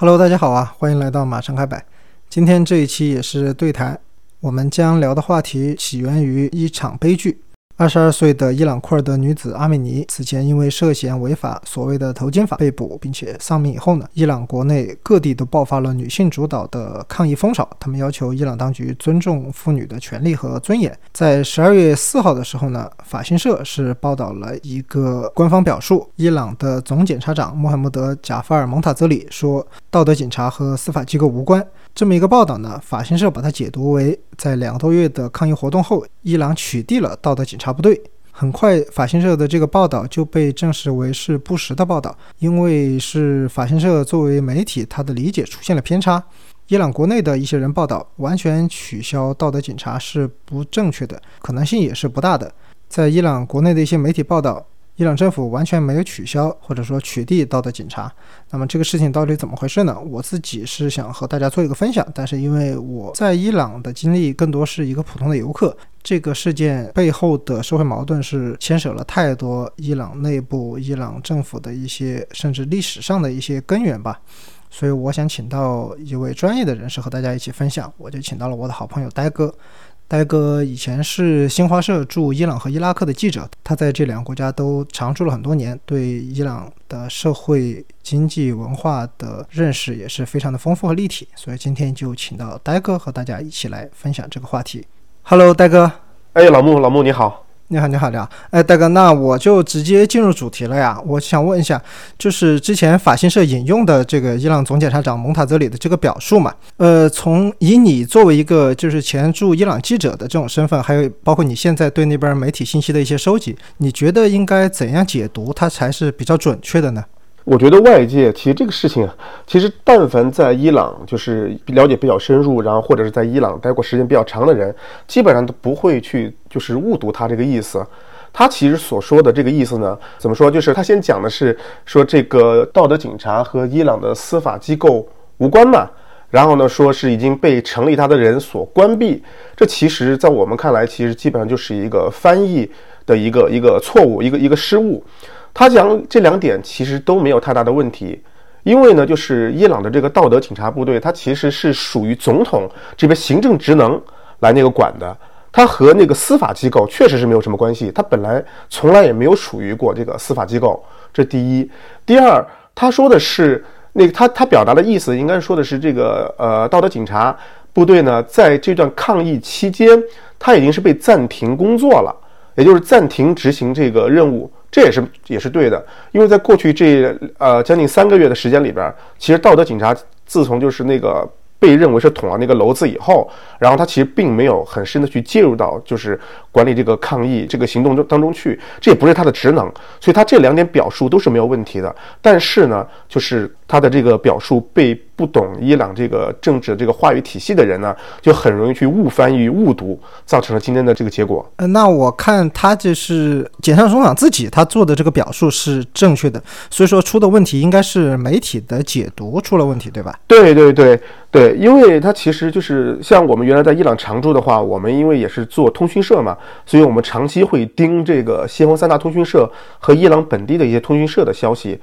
Hello，大家好啊，欢迎来到马上开摆。今天这一期也是对谈，我们将聊的话题起源于一场悲剧。二十二岁的伊朗库尔德女子阿米尼此前因为涉嫌违法所谓的头巾法被捕，并且丧命以后呢，伊朗国内各地都爆发了女性主导的抗议风潮，他们要求伊朗当局尊重妇女的权利和尊严。在十二月四号的时候呢，法新社是报道了一个官方表述，伊朗的总检察长穆罕默德·贾法尔·蒙塔泽里说，道德警察和司法机构无关。这么一个报道呢，法新社把它解读为，在两个多月的抗议活动后，伊朗取缔了道德警察不对。很快，法新社的这个报道就被证实为是不实的报道，因为是法新社作为媒体，他的理解出现了偏差。伊朗国内的一些人报道，完全取消道德警察是不正确的，可能性也是不大的。在伊朗国内的一些媒体报道。伊朗政府完全没有取消或者说取缔道德警察，那么这个事情到底怎么回事呢？我自己是想和大家做一个分享，但是因为我在伊朗的经历更多是一个普通的游客，这个事件背后的社会矛盾是牵扯了太多伊朗内部、伊朗政府的一些甚至历史上的一些根源吧，所以我想请到一位专业的人士和大家一起分享，我就请到了我的好朋友呆哥。呆哥以前是新华社驻伊朗和伊拉克的记者，他在这两个国家都常驻了很多年，对伊朗的社会、经济、文化的认识也是非常的丰富和立体。所以今天就请到呆哥和大家一起来分享这个话题。Hello，呆哥。哎，老穆，老穆你好。你好，你好，你好。哎，大哥，那我就直接进入主题了呀。我想问一下，就是之前法新社引用的这个伊朗总检察长蒙塔泽里的这个表述嘛？呃，从以你作为一个就是前驻伊朗记者的这种身份，还有包括你现在对那边媒体信息的一些收集，你觉得应该怎样解读它才是比较准确的呢？我觉得外界其实这个事情啊，其实但凡在伊朗就是了解比较深入，然后或者是在伊朗待过时间比较长的人，基本上都不会去就是误读他这个意思。他其实所说的这个意思呢，怎么说？就是他先讲的是说这个道德警察和伊朗的司法机构无关嘛，然后呢说是已经被成立他的人所关闭。这其实，在我们看来，其实基本上就是一个翻译的一个一个错误，一个一个失误。他讲这两点其实都没有太大的问题，因为呢，就是伊朗的这个道德警察部队，它其实是属于总统这边行政职能来那个管的，它和那个司法机构确实是没有什么关系，它本来从来也没有属于过这个司法机构。这第一，第二，他说的是那个他他表达的意思，应该说的是这个呃道德警察部队呢，在这段抗议期间，他已经是被暂停工作了，也就是暂停执行这个任务。这也是也是对的，因为在过去这呃将近三个月的时间里边，其实道德警察自从就是那个。被认为是捅了那个娄子以后，然后他其实并没有很深的去介入到就是管理这个抗议这个行动中当中去，这也不是他的职能，所以他这两点表述都是没有问题的。但是呢，就是他的这个表述被不懂伊朗这个政治这个话语体系的人呢，就很容易去误翻译、误读，造成了今天的这个结果。呃，那我看他就是检察总长自己他做的这个表述是正确的，所以说出的问题应该是媒体的解读出了问题，对吧？对对对。对，因为他其实就是像我们原来在伊朗常驻的话，我们因为也是做通讯社嘛，所以我们长期会盯这个西方三大通讯社和伊朗本地的一些通讯社的消息。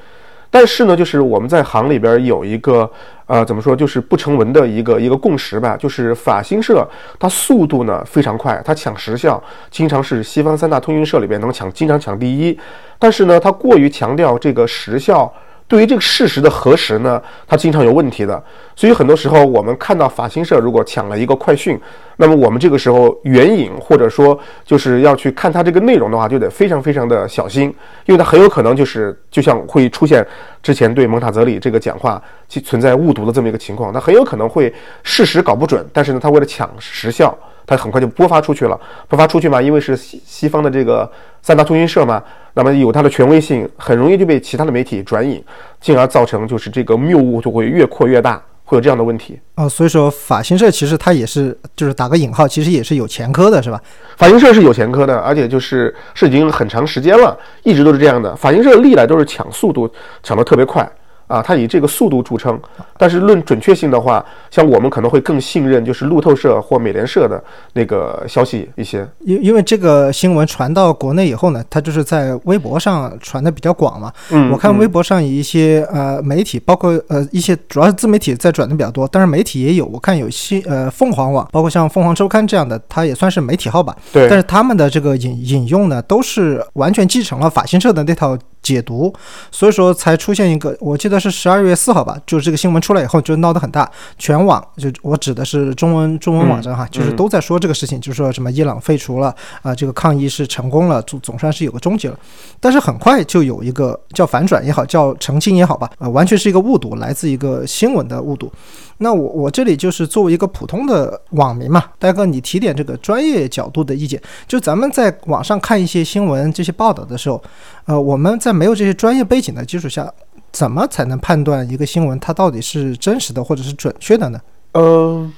但是呢，就是我们在行里边有一个呃，怎么说，就是不成文的一个一个共识吧，就是法新社它速度呢非常快，它抢时效经常是西方三大通讯社里边能抢，经常抢第一。但是呢，它过于强调这个时效。对于这个事实的核实呢，它经常有问题的，所以很多时候我们看到法新社如果抢了一个快讯，那么我们这个时候援引或者说就是要去看它这个内容的话，就得非常非常的小心，因为它很有可能就是就像会出现之前对蒙塔泽里这个讲话其存在误读的这么一个情况，它很有可能会事实搞不准，但是呢，它为了抢时效。它很快就播发出去了，播发出去嘛，因为是西西方的这个三大通讯社嘛，那么有它的权威性，很容易就被其他的媒体转引，进而造成就是这个谬误就会越扩越大，会有这样的问题哦。所以说法新社其实它也是，就是打个引号，其实也是有前科的，是吧？法新社是有前科的，而且就是是已经很长时间了，一直都是这样的。法新社历来都是抢速度抢得特别快。啊，它以这个速度著称。但是论准确性的话，像我们可能会更信任就是路透社或美联社的那个消息一些。因因为这个新闻传到国内以后呢，它就是在微博上传的比较广嘛。嗯，我看微博上一些呃媒体，包括呃一些主要是自媒体在转的比较多，但是媒体也有。我看有些呃凤凰网，包括像凤凰周刊这样的，它也算是媒体号吧。对。但是他们的这个引引用呢，都是完全继承了法新社的那套。解读，所以说才出现一个，我记得是十二月四号吧，就是这个新闻出来以后就闹得很大，全网就我指的是中文中文网站哈，就是都在说这个事情，就是说什么伊朗废除了啊，这个抗议是成功了，总总算是有个终结了。但是很快就有一个叫反转也好，叫澄清也好吧，啊，完全是一个误读，来自一个新闻的误读。那我我这里就是作为一个普通的网民嘛，大哥你提点这个专业角度的意见，就咱们在网上看一些新闻这些报道的时候，呃，我们在没有这些专业背景的基础下，怎么才能判断一个新闻它到底是真实的或者是准确的呢？呃，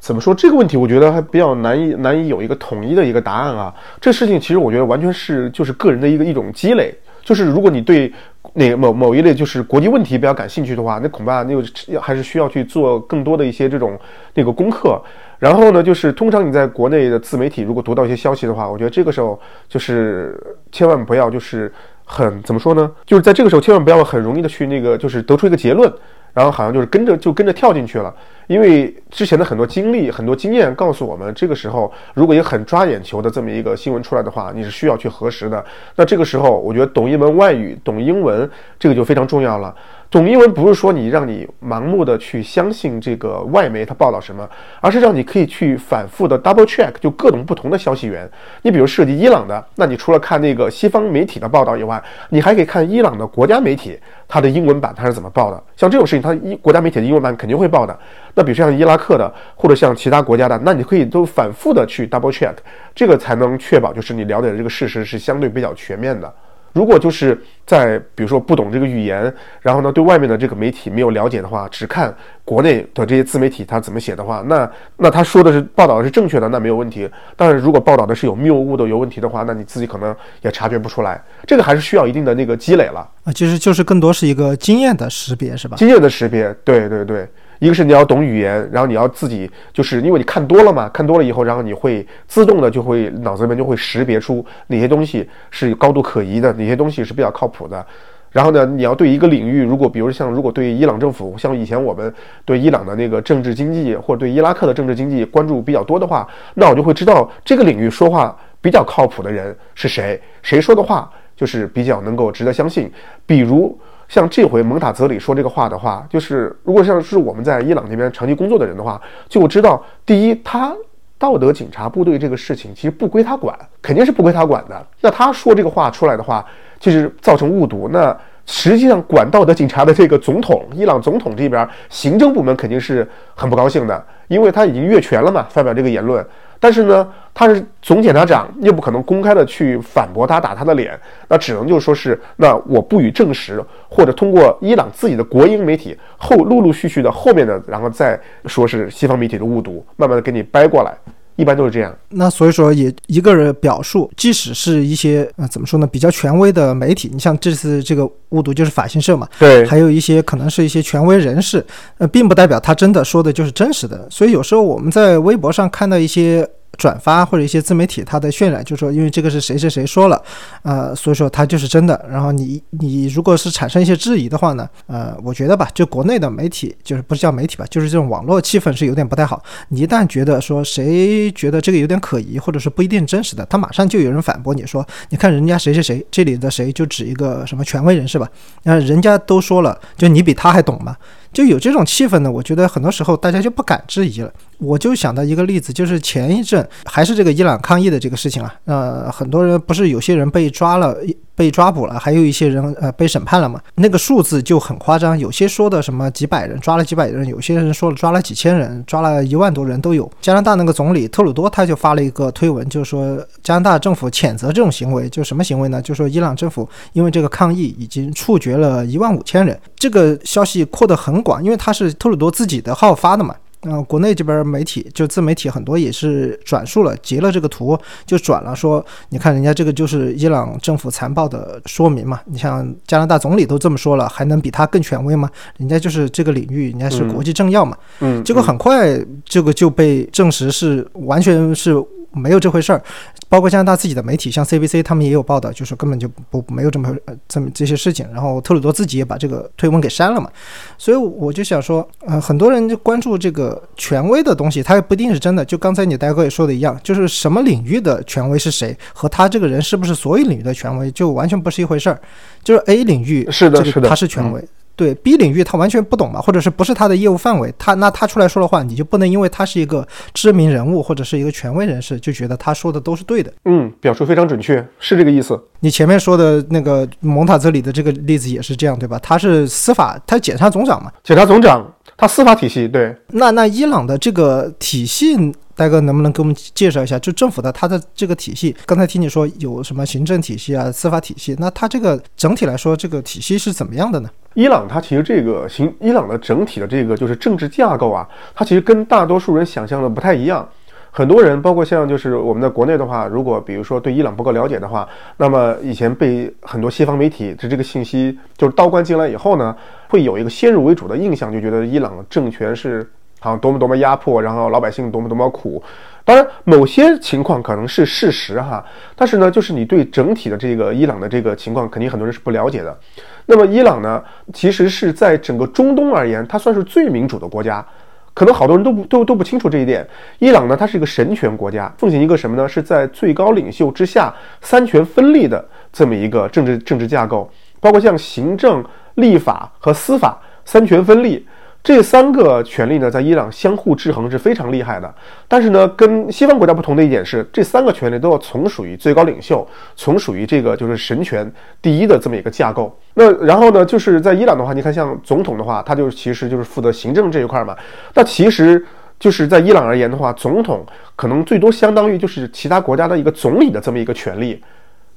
怎么说这个问题，我觉得还比较难以难以有一个统一的一个答案啊。这事情其实我觉得完全是就是个人的一个一种积累，就是如果你对那某某一类就是国际问题比较感兴趣的话，那恐怕那个还是需要去做更多的一些这种那个功课。然后呢，就是通常你在国内的自媒体如果读到一些消息的话，我觉得这个时候就是千万不要就是很怎么说呢？就是在这个时候千万不要很容易的去那个就是得出一个结论，然后好像就是跟着就跟着跳进去了。因为之前的很多经历、很多经验告诉我们，这个时候如果一个很抓眼球的这么一个新闻出来的话，你是需要去核实的。那这个时候，我觉得懂一门外语、懂英文，这个就非常重要了。懂英文不是说你让你盲目的去相信这个外媒它报道什么，而是让你可以去反复的 double check，就各种不同的消息源。你比如涉及伊朗的，那你除了看那个西方媒体的报道以外，你还可以看伊朗的国家媒体它的英文版它是怎么报的。像这种事情，它一国家媒体的英文版肯定会报的。那比如像伊拉克的，或者像其他国家的，那你可以都反复的去 double check，这个才能确保就是你了解的。这个事实是相对比较全面的。如果就是在比如说不懂这个语言，然后呢对外面的这个媒体没有了解的话，只看国内的这些自媒体他怎么写的话，那那他说的是报道的是正确的，那没有问题。但是如果报道的是有谬误的、有问题的话，那你自己可能也察觉不出来。这个还是需要一定的那个积累了啊，其实就是更多是一个经验的识别，是吧？经验的识别，对对对。一个是你要懂语言，然后你要自己就是因为你看多了嘛，看多了以后，然后你会自动的就会脑子里面就会识别出哪些东西是高度可疑的，哪些东西是比较靠谱的。然后呢，你要对一个领域，如果比如像如果对伊朗政府，像以前我们对伊朗的那个政治经济或者对伊拉克的政治经济关注比较多的话，那我就会知道这个领域说话比较靠谱的人是谁，谁说的话就是比较能够值得相信。比如。像这回蒙塔泽里说这个话的话，就是如果像是我们在伊朗那边长期工作的人的话，就知道第一，他道德警察部队这个事情其实不归他管，肯定是不归他管的。那他说这个话出来的话，就是造成误读。那实际上管道德警察的这个总统，伊朗总统这边行政部门肯定是很不高兴的，因为他已经越权了嘛，发表这个言论。但是呢，他是总检察长，又不可能公开的去反驳他，打他的脸，那只能就说是，那我不予证实，或者通过伊朗自己的国营媒体后陆陆续续的后面的，然后再说是西方媒体的误读，慢慢的给你掰过来，一般都是这样。那所以说，也一个人表述，即使是一些呃怎么说呢，比较权威的媒体，你像这次这个误读就是法新社嘛，对，还有一些可能是一些权威人士，呃，并不代表他真的说的就是真实的。所以有时候我们在微博上看到一些。转发或者一些自媒体，它的渲染就说，因为这个是谁谁谁说了，呃，所以说它就是真的。然后你你如果是产生一些质疑的话呢，呃，我觉得吧，就国内的媒体，就是不是叫媒体吧，就是这种网络气氛是有点不太好。你一旦觉得说谁觉得这个有点可疑，或者是不一定真实的，他马上就有人反驳你说，你看人家谁谁谁，这里的谁就指一个什么权威人士吧，那人家都说了，就你比他还懂吗？就有这种气氛呢，我觉得很多时候大家就不敢质疑了。我就想到一个例子，就是前一阵还是这个伊朗抗议的这个事情啊，呃，很多人不是有些人被抓了。被抓捕了，还有一些人呃被审判了嘛？那个数字就很夸张，有些说的什么几百人抓了几百人，有些人说了抓了几千人，抓了一万多人都有。加拿大那个总理特鲁多他就发了一个推文，就是说加拿大政府谴责这种行为，就什么行为呢？就说伊朗政府因为这个抗议已经处决了一万五千人。这个消息扩得很广，因为他是特鲁多自己的号发的嘛。嗯、国内这边媒体就自媒体很多也是转述了，截了这个图就转了说，你看人家这个就是伊朗政府残暴的说明嘛。你像加拿大总理都这么说了，还能比他更权威吗？人家就是这个领域，人家是国际政要嘛。嗯，结果很快这个就被证实是完全是没有这回事儿，包括加拿大自己的媒体，像 CBC 他们也有报道，就是根本就不没有这么呃这么这些事情。然后特鲁多自己也把这个推文给删了嘛，所以我就想说，呃，很多人就关注这个权威的东西，它也不一定是真的。就刚才你大哥也说的一样，就是什么领域的权威是谁，和他这个人是不是所有领域的权威，就完全不是一回事儿。就是 A 领域是的，是的，他是权威。对 B 领域他完全不懂嘛，或者是不是他的业务范围，他那他出来说的话，你就不能因为他是一个知名人物或者是一个权威人士，就觉得他说的都是对的。嗯，表述非常准确，是这个意思。你前面说的那个蒙塔泽里的这个例子也是这样，对吧？他是司法，他检察总长嘛，检察总长，他司法体系对。那那伊朗的这个体系。大哥，能不能给我们介绍一下，就政府的它的这个体系？刚才听你说有什么行政体系啊、司法体系，那它这个整体来说，这个体系是怎么样的呢？伊朗它其实这个行，伊朗的整体的这个就是政治架构啊，它其实跟大多数人想象的不太一样。很多人，包括像就是我们在国内的话，如果比如说对伊朗不够了解的话，那么以前被很多西方媒体的这个信息就是倒灌进来以后呢，会有一个先入为主的印象，就觉得伊朗政权是。啊，多么多么压迫，然后老百姓多么多么苦。当然，某些情况可能是事实哈，但是呢，就是你对整体的这个伊朗的这个情况，肯定很多人是不了解的。那么，伊朗呢，其实是在整个中东而言，它算是最民主的国家。可能好多人都不都都不清楚这一点。伊朗呢，它是一个神权国家，奉行一个什么呢？是在最高领袖之下三权分立的这么一个政治政治架构，包括像行政、立法和司法三权分立。这三个权力呢，在伊朗相互制衡是非常厉害的。但是呢，跟西方国家不同的一点是，这三个权力都要从属于最高领袖，从属于这个就是神权第一的这么一个架构。那然后呢，就是在伊朗的话，你看像总统的话，他就其实就是负责行政这一块嘛。那其实就是在伊朗而言的话，总统可能最多相当于就是其他国家的一个总理的这么一个权利。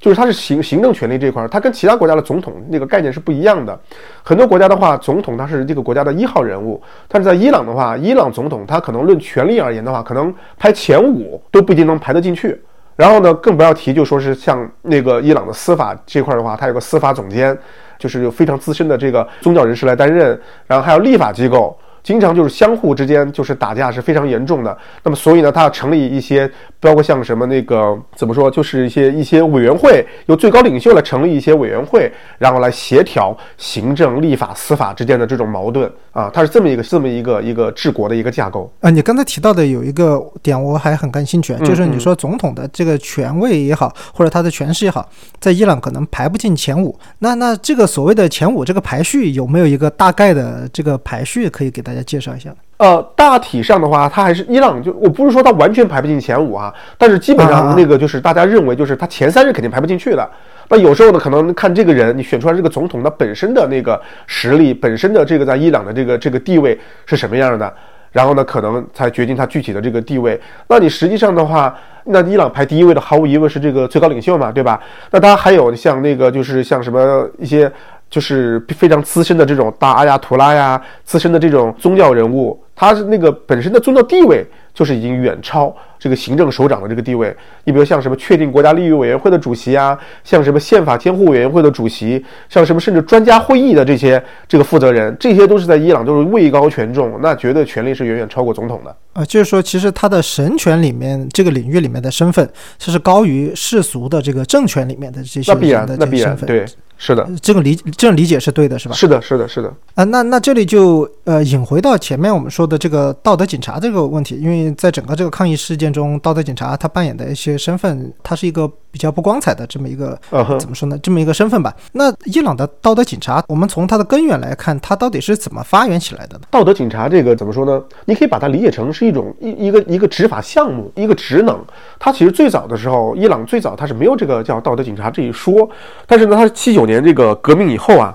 就是它是行行政权力这块儿，它跟其他国家的总统那个概念是不一样的。很多国家的话，总统他是这个国家的一号人物，但是在伊朗的话，伊朗总统他可能论权力而言的话，可能排前五都不一定能排得进去。然后呢，更不要提就说是像那个伊朗的司法这块的话，它有个司法总监，就是有非常资深的这个宗教人士来担任，然后还有立法机构。经常就是相互之间就是打架是非常严重的，那么所以呢，他要成立一些，包括像什么那个怎么说，就是一些一些委员会，由最高领袖来成立一些委员会，然后来协调行政、立法、司法之间的这种矛盾。啊，它是这么一个这么一个一个治国的一个架构啊。你刚才提到的有一个点，我还很感兴趣，就是你说总统的这个权位也好，或者他的权势也好，在伊朗可能排不进前五，那那这个所谓的前五这个排序有没有一个大概的这个排序可以给大大家介绍一下。呃，大体上的话，它还是伊朗，就我不是说它完全排不进前五啊，但是基本上那个就是大家认为，就是它前三是肯定排不进去的。那有时候呢，可能看这个人，你选出来这个总统，他本身的那个实力，本身的这个在伊朗的这个这个地位是什么样的，然后呢，可能才决定他具体的这个地位。那你实际上的话，那伊朗排第一位的，毫无疑问是这个最高领袖嘛，对吧？那他还有像那个就是像什么一些。就是非常资深的这种大阿亚图拉呀，资深的这种宗教人物，他是那个本身的宗教地位就是已经远超这个行政首长的这个地位。你比如像什么确定国家利益委员会的主席啊，像什么宪法监护委员会的主席，像什么甚至专家会议的这些这个负责人，这些都是在伊朗都是位高权重，那绝对权力是远远超过总统的。啊，就是说，其实他的神权里面这个领域里面的身份，这是高于世俗的这个政权里面的这些人的身份。对。是的，这个理这种理解是对的，是吧？是的，是的，是的。啊，那那这里就呃引回到前面我们说的这个道德警察这个问题，因为在整个这个抗议事件中，道德警察他扮演的一些身份，他是一个比较不光彩的这么一个怎么说呢？这么一个身份吧。那伊朗的道德警察，我们从它的根源来看，它到底是怎么发源起来的呢？道德警察这个怎么说呢？你可以把它理解成是一种一一个一个执法项目，一个职能。它其实最早的时候，伊朗最早它是没有这个叫道德警察这一说，但是呢，它七九年这个革命。以后啊，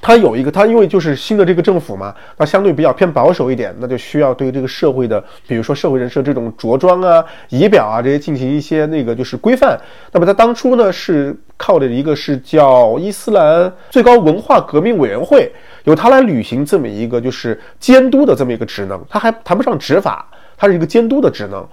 他有一个，他因为就是新的这个政府嘛，他相对比较偏保守一点，那就需要对这个社会的，比如说社会人士这种着装啊、仪表啊这些进行一些那个就是规范。那么他当初呢是靠的一个是叫伊斯兰最高文化革命委员会，由他来履行这么一个就是监督的这么一个职能，他还谈不上执法，他是一个监督的职能。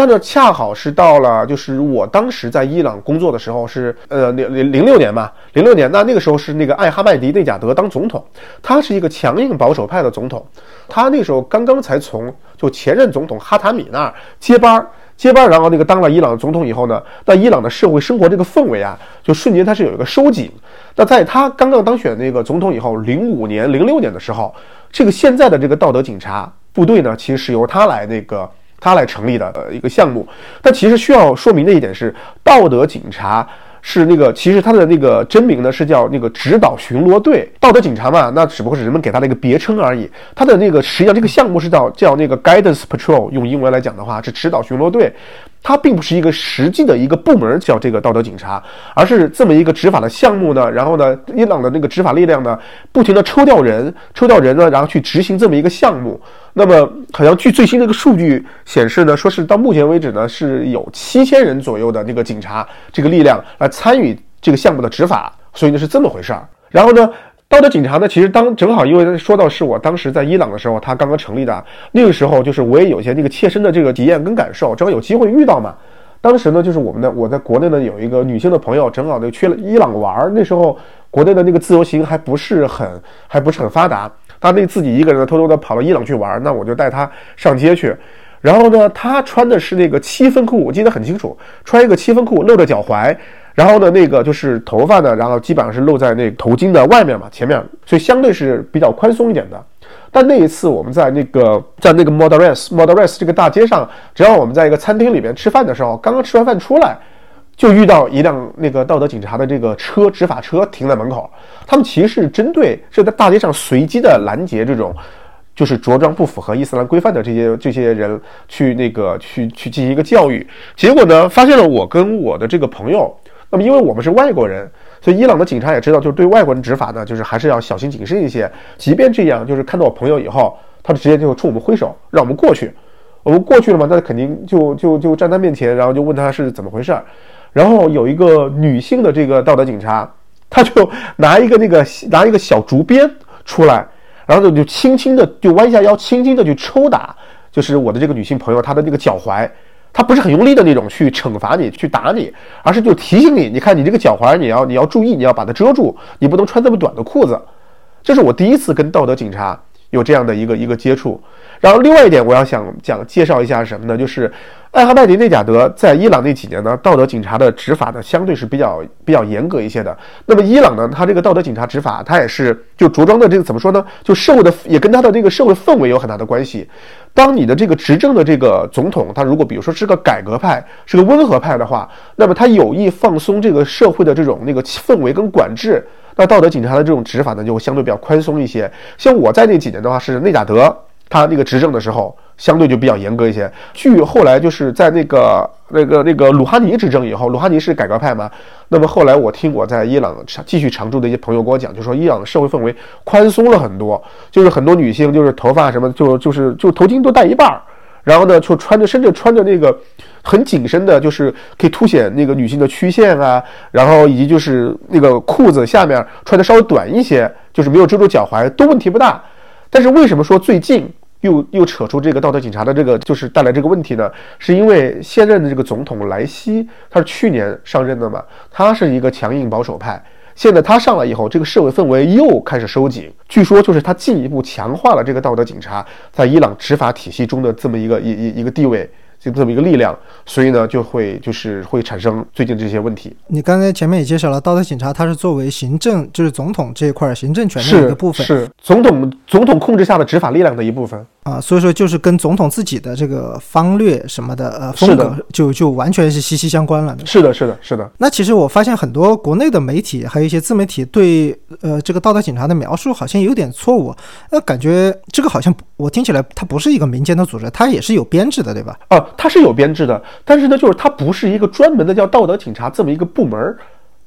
但呢，恰好是到了，就是我当时在伊朗工作的时候是，呃，零零零六年嘛，零六年，那那个时候是那个艾哈迈迪内贾德当总统，他是一个强硬保守派的总统，他那时候刚刚才从就前任总统哈塔米那儿接班儿接班，然后那个当了伊朗总统以后呢，那伊朗的社会生活这个氛围啊，就瞬间它是有一个收紧。那在他刚刚当选那个总统以后，零五年、零六年的时候，这个现在的这个道德警察部队呢，其实是由他来那个。他来成立的呃一个项目，但其实需要说明的一点是，道德警察是那个，其实他的那个真名呢是叫那个指导巡逻队。道德警察嘛，那只不过是人们给他的一个别称而已。他的那个实际上这个项目是叫叫那个 Guidance Patrol，用英文来讲的话是指导巡逻队。它并不是一个实际的一个部门叫这个道德警察，而是这么一个执法的项目呢。然后呢，伊朗的那个执法力量呢，不停的抽调人，抽调人呢，然后去执行这么一个项目。那么，好像据最新的一个数据显示呢，说是到目前为止呢，是有七千人左右的那个警察这个力量来参与这个项目的执法，所以呢是这么回事儿。然后呢，道德警察呢，其实当正好因为说到是我当时在伊朗的时候，他刚刚成立的那个时候，就是我也有一些那个切身的这个体验跟感受，正好有机会遇到嘛。当时呢，就是我们的我在国内呢有一个女性的朋友，正好呢去了伊朗玩，那时候国内的那个自由行还不是很还不是很发达。他那自己一个人偷偷的跑到伊朗去玩，那我就带他上街去。然后呢，他穿的是那个七分裤，我记得很清楚，穿一个七分裤，露着脚踝。然后呢，那个就是头发呢，然后基本上是露在那头巾的外面嘛，前面，所以相对是比较宽松一点的。但那一次我们在那个在那个 Modares Modares 这个大街上，只要我们在一个餐厅里面吃饭的时候，刚刚吃完饭出来。就遇到一辆那个道德警察的这个车，执法车停在门口。他们其实是针对是在大街上随机的拦截这种，就是着装不符合伊斯兰规范的这些这些人去那个去去进行一个教育。结果呢，发现了我跟我的这个朋友。那么因为我们是外国人，所以伊朗的警察也知道，就是对外国人执法呢，就是还是要小心谨慎一些。即便这样，就是看到我朋友以后，他直接就冲我们挥手，让我们过去。我们过去了嘛，那肯定就就就站他面前，然后就问他是怎么回事儿。然后有一个女性的这个道德警察，她就拿一个那个拿一个小竹鞭出来，然后呢就轻轻的就弯下腰，轻轻的去抽打，就是我的这个女性朋友她的那个脚踝，他不是很用力的那种去惩罚你去打你，而是就提醒你，你看你这个脚踝你要你要注意，你要把它遮住，你不能穿这么短的裤子。这是我第一次跟道德警察有这样的一个一个接触。然后另外一点，我要想讲介绍一下什么呢？就是艾哈迈迪内贾德在伊朗那几年呢，道德警察的执法呢，相对是比较比较严格一些的。那么伊朗呢，他这个道德警察执法，他也是就着装的这个怎么说呢？就社会的也跟他的这个社会氛围有很大的关系。当你的这个执政的这个总统，他如果比如说是个改革派，是个温和派的话，那么他有意放松这个社会的这种那个氛围跟管制，那道德警察的这种执法呢，就会相对比较宽松一些。像我在那几年的话，是内贾德。他那个执政的时候，相对就比较严格一些。据后来就是在那个那个那个鲁哈尼执政以后，鲁哈尼是改革派嘛。那么后来我听我在伊朗继续常住的一些朋友跟我讲，就说伊朗的社会氛围宽松了很多，就是很多女性就是头发什么就就是就头巾都戴一半儿，然后呢就穿着甚至穿着那个很紧身的，就是可以凸显那个女性的曲线啊，然后以及就是那个裤子下面穿的稍微短一些，就是没有遮住脚踝，都问题不大。但是为什么说最近？又又扯出这个道德警察的这个，就是带来这个问题呢？是因为现任的这个总统莱西，他是去年上任的嘛？他是一个强硬保守派，现在他上来以后，这个社会氛围又开始收紧。据说就是他进一步强化了这个道德警察在伊朗执法体系中的这么一个一一一个地位。就这么一个力量，所以呢，就会就是会产生最近这些问题。你刚才前面也介绍了，道德警察它是作为行政，就是总统这一块行政权力的一个部分，是总统总统控制下的执法力量的一部分。啊，所以说就是跟总统自己的这个方略什么的，呃，风格就就完全是息息相关了。是的，是的，是的。那其实我发现很多国内的媒体，还有一些自媒体对呃这个道德警察的描述好像有点错误。那感觉这个好像我听起来它不是一个民间的组织，它也是有编制的，对吧？哦，它是有编制的，但是呢，就是它不是一个专门的叫道德警察这么一个部门儿。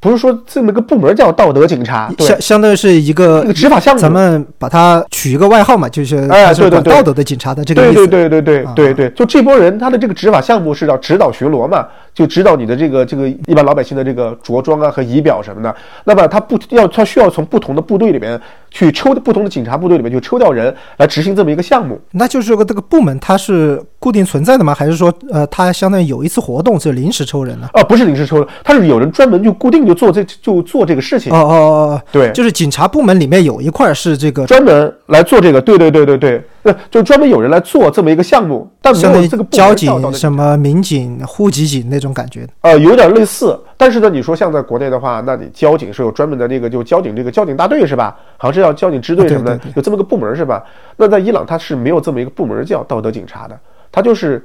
不是说这么个部门叫道德警察，相相当于是一这个个执法项目，咱们把它取一个外号嘛，就是哎对对对。道德的警察的这个对意思。对对对对对对对，就这波人，他的这个执法项目是叫指导巡逻嘛，就指导你的这个这个一般老百姓的这个着装啊和仪表什么的。那么他不要他需要从不同的部队里面去抽不同的警察部队里面去抽调人来执行这么一个项目。那就是说这个部门它是固定存在的吗？还是说呃，它相当于有一次活动是临时抽人呢？啊，不是临时抽的，它是有人专门就固定就做这就做这个事情哦，哦哦哦，对，就是警察部门里面有一块儿是这个专门来做这个，对对对对对，那就专门有人来做这么一个项目，但没有这个部门交警、什么民警、户籍警那种感觉。呃，有点类似，但是呢，你说像在国内的话，那你交警是有专门的那个，就交警这个交警大队是吧？好像是叫交警支队什么的，啊对对对有这么个部门是吧？那在伊朗，它是没有这么一个部门叫道德警察的，它就是哦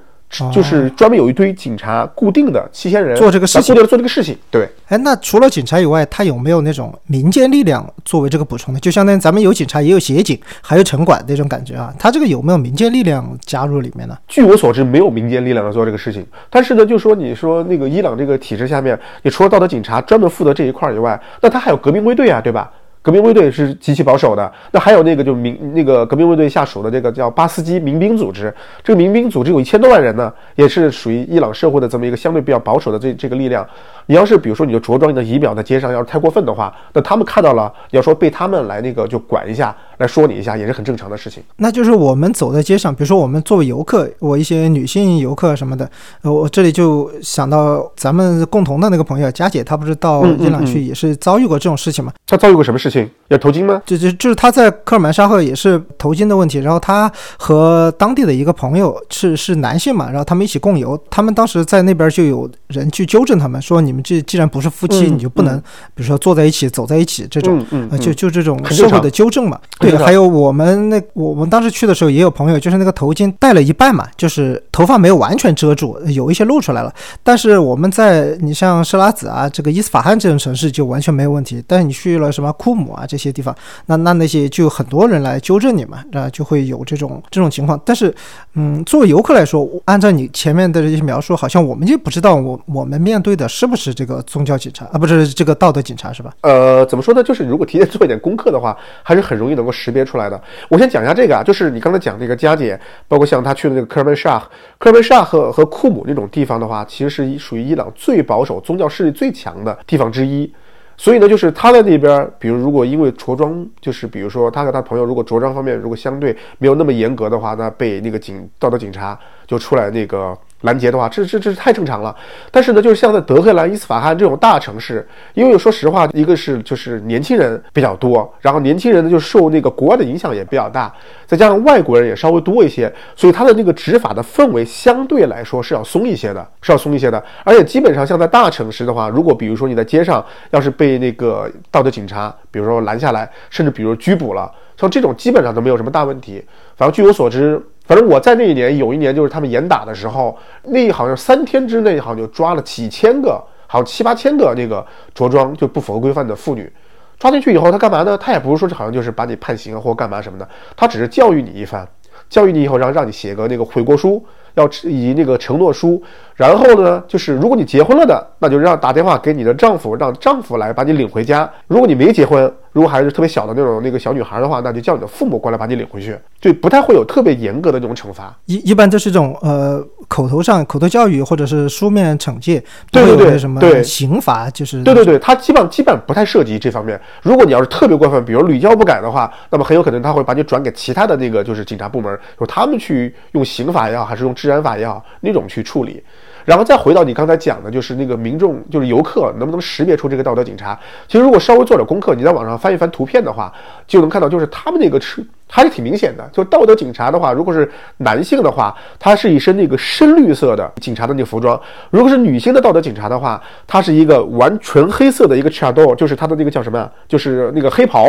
就是专门有一堆警察固定的七千人做这个事固定地做这个事情，对。哎，那除了警察以外，他有没有那种民间力量作为这个补充呢？就相当于咱们有警察，也有协警，还有城管那种感觉啊。他这个有没有民间力量加入里面呢？据我所知，没有民间力量来做这个事情。但是呢，就说你说那个伊朗这个体制下面，你除了道德警察专门负责这一块儿以外，那他还有革命卫队啊，对吧？革命卫队是极其保守的，那还有那个就民那个革命卫队下属的这个叫巴斯基民兵组织，这个民兵组织有一千多万人呢，也是属于伊朗社会的这么一个相对比较保守的这这个力量。你要是比如说你就着装、你的仪表在街上要是太过分的话，那他们看到了，你要说被他们来那个就管一下，来说你一下，也是很正常的事情。那就是我们走在街上，比如说我们作为游客，我一些女性游客什么的，呃，我这里就想到咱们共同的那个朋友佳姐，她不是到伊朗去也是遭遇过这种事情嘛？她遭遇过什么事情？要头巾吗？就就就是她在科尔曼沙赫也是头巾的问题，然后她和当地的一个朋友是是男性嘛，然后他们一起共游，他们当时在那边就有人去纠正他们，说你们这既然不是夫妻，嗯你就不能，比如说坐在一起、走在一起这种。嗯嗯啊，就就这种社会的纠正嘛，对，很正常还有我们那我们当时去的时候也有朋友，就是那个头巾戴了一半嘛，就是头发没有完全遮住，有一些露出来了。但是我们在你像设拉子啊，这个伊斯法罕这种城市就完全没有问题，但是你去了什么库姆啊这些地方，那那那些就很多人来纠正你嘛，啊，就会有这种这种情况。但是，嗯，作为游客来说，按照你前面的这些描述，好像我们就不知道我我们面对的是不是这个宗教警察啊，不是这个道德警察是吧？呃，怎么说呢？就是如果提前做一点功课的话，还是很容易能够识别出来的。我先讲一下这个啊，就是你刚才讲这个佳姐，包括像她去的那个科尔曼沙，科尔曼沙和和库姆那种地方的话，其实是属于伊朗最保守、宗教势力最强的地方之一。所以呢，就是他在那边，比如如果因为着装，就是比如说他和他朋友如果着装方面如果相对没有那么严格的话，那被那个警道德警察就出来那个拦截的话，这这这是太正常了。但是呢，就是像在德黑兰、伊斯法罕这种大城市，因为说实话，一个是就是年轻人比较多，然后年轻人呢就受那个国外的影响也比较大，再加上外国人也稍微多一些，所以他的那个执法的氛围相对来说是要松一些的，是要松一些的。而且基本上像在大城市的话，如果比如说你在街上要是被那个道德警察，比如说拦下来，甚至比如拘捕了，像这种基本上都没有什么大问题。反正据我所知。反正我在那一年有一年，就是他们严打的时候，那好像三天之内好像就抓了几千个，好像七八千个那个着装就不符合规范的妇女，抓进去以后，他干嘛呢？他也不是说好像就是把你判刑啊或干嘛什么的，他只是教育你一番，教育你以后，让让你写个那个悔过书，要以那个承诺书，然后呢，就是如果你结婚了的，那就让打电话给你的丈夫，让丈夫来把你领回家；如果你没结婚，如果还是特别小的那种那个小女孩的话，那就叫你的父母过来把你领回去，就不太会有特别严格的那种惩罚。一一般都是这种呃口头上口头教育或者是书面惩戒，对对对什么对刑罚，就是对对对，他基本上基本上不太涉及这方面。如果你要是特别过分，比如屡教不改的话，那么很有可能他会把你转给其他的那个就是警察部门，由他们去用刑法也好，还是用治安法也好那种去处理。然后再回到你刚才讲的，就是那个民众，就是游客能不能识别出这个道德警察？其实如果稍微做点功课，你在网上翻一翻图片的话，就能看到，就是他们那个车还是挺明显的。就道德警察的话，如果是男性的话，他是一身那个深绿色的警察的那个服装；如果是女性的道德警察的话，他是一个完全黑色的一个 chador，就是他的那个叫什么呀？就是那个黑袍。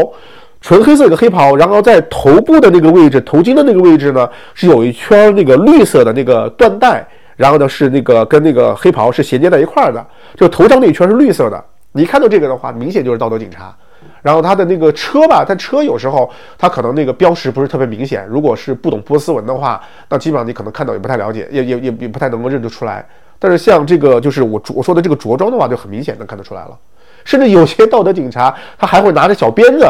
纯黑色一个黑袍，然后在头部的那个位置，头巾的那个位置呢，是有一圈那个绿色的那个缎带，然后呢是那个跟那个黑袍是衔接在一块儿的，就头上那一圈是绿色的。你看到这个的话，明显就是道德警察。然后他的那个车吧，他车有时候他可能那个标识不是特别明显，如果是不懂波斯文的话，那基本上你可能看到也不太了解，也也也也不太能够认得出来。但是像这个就是我我说的这个着装的话，就很明显能看得出来了。甚至有些道德警察他还会拿着小鞭子，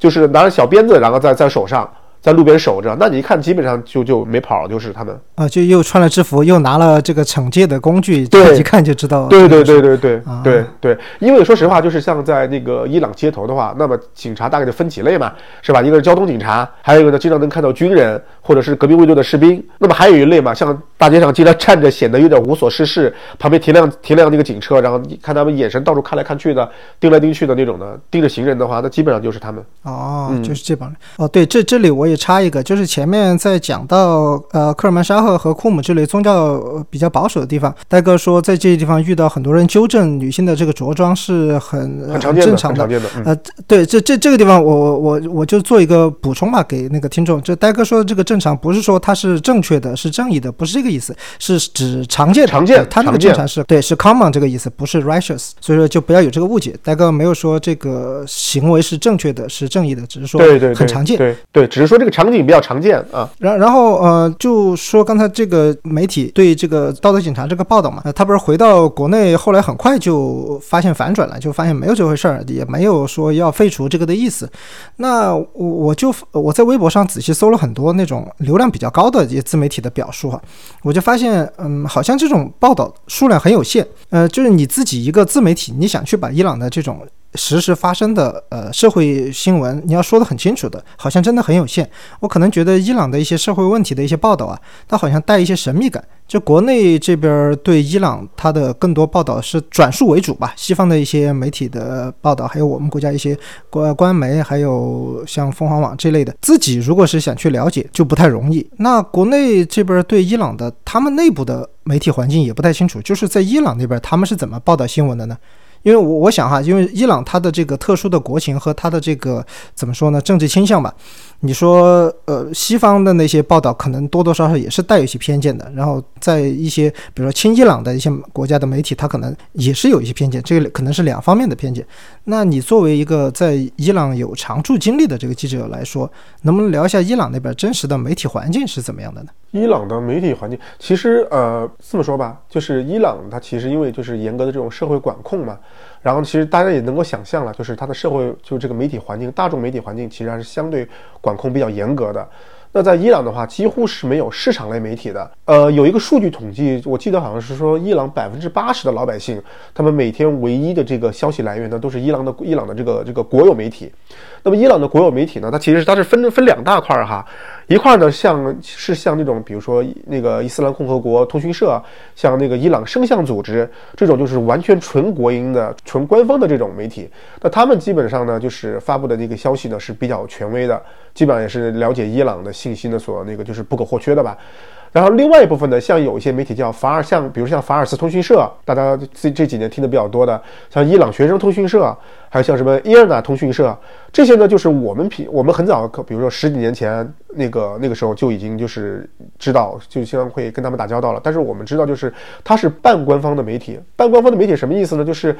就是拿着小鞭子，然后在在手上。在路边守着，那你一看，基本上就就没跑，就是他们啊，就又穿了制服，又拿了这个惩戒的工具，对，一看就知道。对对对对对对对，因为说实话，就是像在那个伊朗街头的话，那么警察大概就分几类嘛，是吧？一个是交通警察，还有一个呢，经常能看到军人或者是革命卫队的士兵。那么还有一类嘛，像 大街上经常站着，显得有点无所事事，旁边停辆停辆那个警车，然后看他们眼神到处看来看去的，盯来盯去的那种的，盯着行人的话，那基本上就是他们。哦，就是这帮人。哦，对，这这里我也插一个，就是前面在讲到呃克尔曼沙赫和库姆这类宗教比较保守的地方，戴哥说在这些地方遇到很多人纠正女性的这个着装是很很正常的。呃，对，这这这个地方我我我我就做一个补充吧，给那个听众，就呆哥说的这个正常，不是说它是正确的，是正义的，不是这个意思，是指常见常见。他那个正常是对是 common 这个意思，不是 righteous，所以说就不要有这个误解。呆哥没有说这个行为是正确的，是正义的，只是说对对很常见，对对，只是说这个场景比较常。见啊，然然后呃，就说刚才这个媒体对这个道德警察这个报道嘛，他不是回到国内，后来很快就发现反转了，就发现没有这回事儿，也没有说要废除这个的意思。那我我就我在微博上仔细搜了很多那种流量比较高的一些自媒体的表述哈，我就发现嗯，好像这种报道数量很有限。呃，就是你自己一个自媒体，你想去把伊朗的这种。实时发生的呃社会新闻，你要说的很清楚的，好像真的很有限。我可能觉得伊朗的一些社会问题的一些报道啊，它好像带一些神秘感。就国内这边对伊朗它的更多报道是转述为主吧，西方的一些媒体的报道，还有我们国家一些官官媒，还有像凤凰网这类的，自己如果是想去了解，就不太容易。那国内这边对伊朗的他们内部的媒体环境也不太清楚，就是在伊朗那边他们是怎么报道新闻的呢？因为我我想哈，因为伊朗它的这个特殊的国情和它的这个怎么说呢，政治倾向吧，你说呃，西方的那些报道可能多多少少也是带有一些偏见的，然后在一些比如说亲伊朗的一些国家的媒体，它可能也是有一些偏见，这个可能是两方面的偏见。那你作为一个在伊朗有常驻经历的这个记者来说，能不能聊一下伊朗那边真实的媒体环境是怎么样的呢？伊朗的媒体环境其实呃这么说吧，就是伊朗它其实因为就是严格的这种社会管控嘛。然后其实大家也能够想象了，就是它的社会，就是这个媒体环境，大众媒体环境其实还是相对管控比较严格的。那在伊朗的话，几乎是没有市场类媒体的。呃，有一个数据统计，我记得好像是说，伊朗百分之八十的老百姓，他们每天唯一的这个消息来源呢，都是伊朗的伊朗的这个这个国有媒体。那么伊朗的国有媒体呢，它其实它是分分两大块儿哈。一块呢，像是像那种，比如说那个伊斯兰共和国通讯社，像那个伊朗声像组织这种，就是完全纯国营的、纯官方的这种媒体。那他们基本上呢，就是发布的那个消息呢是比较权威的，基本上也是了解伊朗的信息呢所那个就是不可或缺的吧。然后另外一部分呢，像有一些媒体叫法尔，像比如像法尔斯通讯社，大家这这几年听的比较多的，像伊朗学生通讯社，还有像什么伊尔纳通讯社，这些呢，就是我们平我们很早，比如说十几年前那个那个时候就已经就是知道，就经常会跟他们打交道了。但是我们知道，就是它是半官方的媒体，半官方的媒体什么意思呢？就是。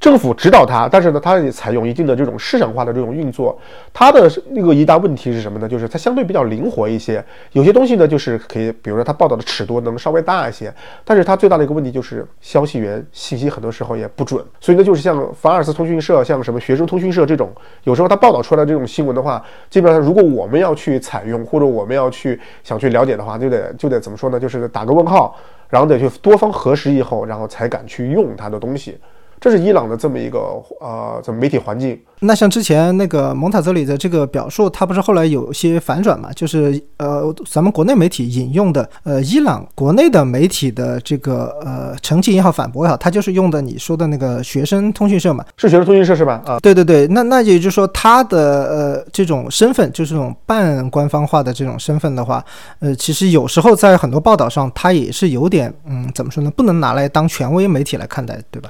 政府指导它，但是呢，它也采用一定的这种市场化的这种运作。它的那个一大问题是什么呢？就是它相对比较灵活一些。有些东西呢，就是可以，比如说它报道的尺度能稍微大一些，但是它最大的一个问题就是消息源信息很多时候也不准。所以呢，就是像法尔斯通讯社、像什么学生通讯社这种，有时候它报道出来这种新闻的话，基本上如果我们要去采用或者我们要去想去了解的话，就得就得怎么说呢？就是打个问号，然后得去多方核实以后，然后才敢去用它的东西。这是伊朗的这么一个呃，这么媒体环境？那像之前那个蒙塔泽里的这个表述，他不是后来有些反转嘛？就是呃，咱们国内媒体引用的呃，伊朗国内的媒体的这个呃澄清也好，反驳也好，他就是用的你说的那个学生通讯社嘛？是学生通讯社是吧？啊，对对对，那那也就是说他的呃这种身份，就是这种半官方化的这种身份的话，呃，其实有时候在很多报道上，他也是有点嗯，怎么说呢？不能拿来当权威媒体来看待，对吧？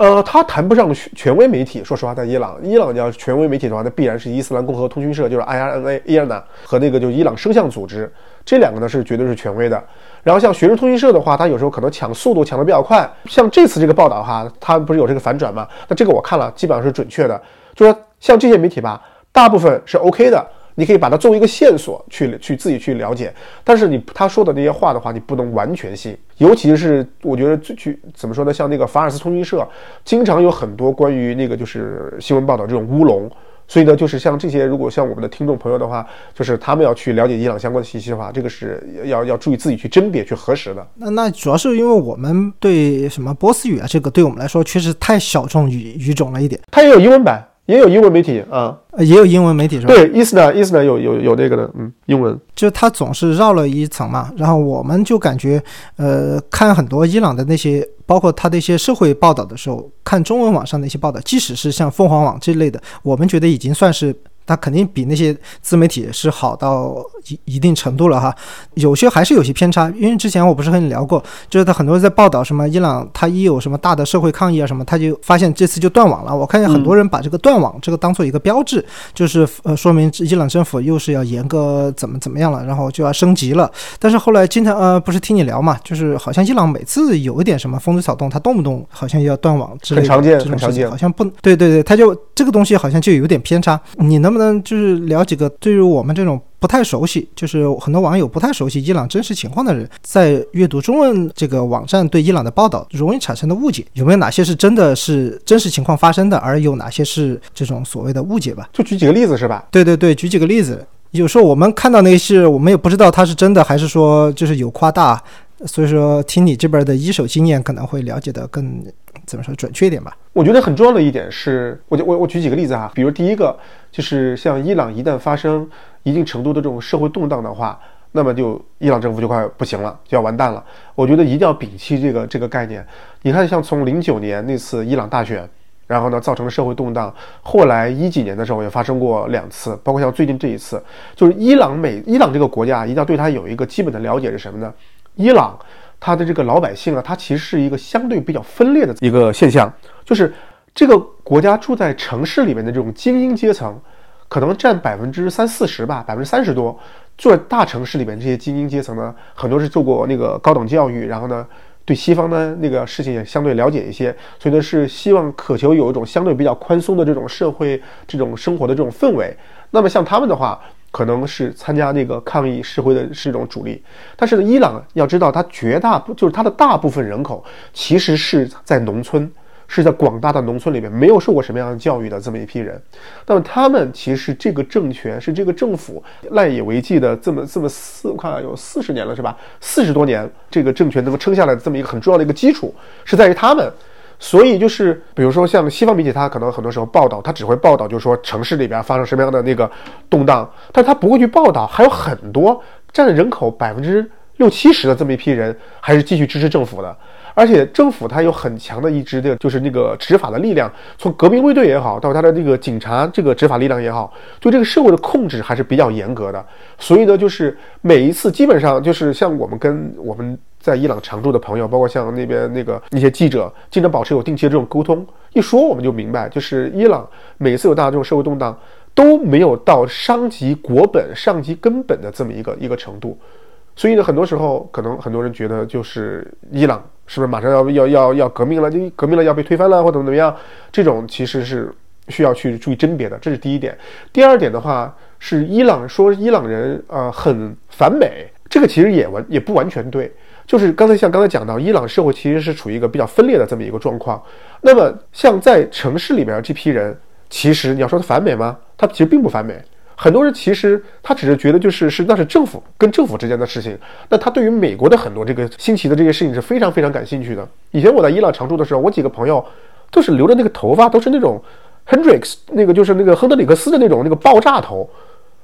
呃，他谈不上权威媒体。说实话，在伊朗，伊朗要权威媒体的话，那必然是伊斯兰共和通讯社，就是 IRNA、伊尔纳和那个就伊朗声像组织，这两个呢是绝对是权威的。然后像学生通讯社的话，它有时候可能抢速度抢得比较快。像这次这个报道哈，它不是有这个反转吗？那这个我看了，基本上是准确的。就说像这些媒体吧，大部分是 OK 的。你可以把它作为一个线索去去自己去了解。但是你他说的那些话的话，你不能完全信。尤其是我觉得最去怎么说呢？像那个法尔斯通讯社，经常有很多关于那个就是新闻报道这种乌龙。所以呢，就是像这些，如果像我们的听众朋友的话，就是他们要去了解伊朗相关的信息的话，这个是要要注意自己去甄别、去核实的。那那主要是因为我们对什么波斯语啊，这个对我们来说确实太小众语语种了一点。它也有英文版。也有英文媒体啊，也有英文媒体是吧？对，伊斯兰，伊斯兰有有有那个的，嗯，英文。就他总是绕了一层嘛，然后我们就感觉，呃，看很多伊朗的那些，包括他的一些社会报道的时候，看中文网上的一些报道，即使是像凤凰网这类的，我们觉得已经算是。它肯定比那些自媒体是好到一一定程度了哈，有些还是有些偏差。因为之前我不是和你聊过，就是他很多人在报道什么伊朗，他一有什么大的社会抗议啊什么，他就发现这次就断网了。我看见很多人把这个断网这个当做一个标志，就是呃说明伊朗政府又是要严格怎么怎么样了，然后就要升级了。但是后来经常呃不是听你聊嘛，就是好像伊朗每次有一点什么风吹草动，他动不动好像要断网之类的这种事情，好像不对对对，他就这个东西好像就有点偏差。你能不能？嗯，就是聊几个对于我们这种不太熟悉，就是很多网友不太熟悉伊朗真实情况的人，在阅读中文这个网站对伊朗的报道容易产生的误解，有没有哪些是真的是真实情况发生的，而有哪些是这种所谓的误解吧？就举几个例子是吧？对对对，举几个例子。有时候我们看到那些，我们也不知道它是真的还是说就是有夸大，所以说听你这边的一手经验可能会了解的更怎么说准确一点吧？我觉得很重要的一点是，我就我我举几个例子哈，比如第一个。就是像伊朗一旦发生一定程度的这种社会动荡的话，那么就伊朗政府就快不行了，就要完蛋了。我觉得一定要摒弃这个这个概念。你看，像从零九年那次伊朗大选，然后呢造成了社会动荡，后来一几年的时候也发生过两次，包括像最近这一次，就是伊朗美伊朗这个国家一定要对它有一个基本的了解是什么呢？伊朗它的这个老百姓啊，它其实是一个相对比较分裂的一个现象，就是。这个国家住在城市里面的这种精英阶层，可能占百分之三四十吧，百分之三十多。住在大城市里面这些精英阶层呢，很多是做过那个高等教育，然后呢，对西方的那个事情也相对了解一些，所以呢是希望渴求有一种相对比较宽松的这种社会这种生活的这种氛围。那么像他们的话，可能是参加那个抗议示威的是一种主力。但是呢，伊朗要知道，它绝大部就是它的大部分人口其实是在农村。是在广大的农村里面没有受过什么样的教育的这么一批人，那么他们其实这个政权是这个政府赖以为继的这么这么四，我看有四十年了是吧？四十多年这个政权能够撑下来的这么一个很重要的一个基础是在于他们，所以就是比如说像西方媒体，它可能很多时候报道，它只会报道就是说城市里边发生什么样的那个动荡，但它不会去报道还有很多占人口百分之六七十的这么一批人还是继续支持政府的。而且政府它有很强的一支的，就是那个执法的力量，从革命卫队也好，到它的这个警察这个执法力量也好，对这个社会的控制还是比较严格的。所以呢，就是每一次基本上就是像我们跟我们在伊朗常住的朋友，包括像那边那个那些记者，经常保持有定期的这种沟通。一说我们就明白，就是伊朗每次有大的这种社会动荡，都没有到伤及国本、伤及根本的这么一个一个程度。所以呢，很多时候可能很多人觉得，就是伊朗是不是马上要要要要革命了？就革命了要被推翻了，或怎么怎么样？这种其实是需要去注意甄别的。这是第一点。第二点的话，是伊朗说伊朗人啊很反美，这个其实也完也不完全对。就是刚才像刚才讲到，伊朗社会其实是处于一个比较分裂的这么一个状况。那么像在城市里边这批人，其实你要说他反美吗？他其实并不反美。很多人其实他只是觉得就是是那是政府跟政府之间的事情，那他对于美国的很多这个新奇的这些事情是非常非常感兴趣的。以前我在伊朗常住的时候，我几个朋友都是留着那个头发，都是那种 Hendrix 那个就是那个亨德里克斯的那种那个爆炸头，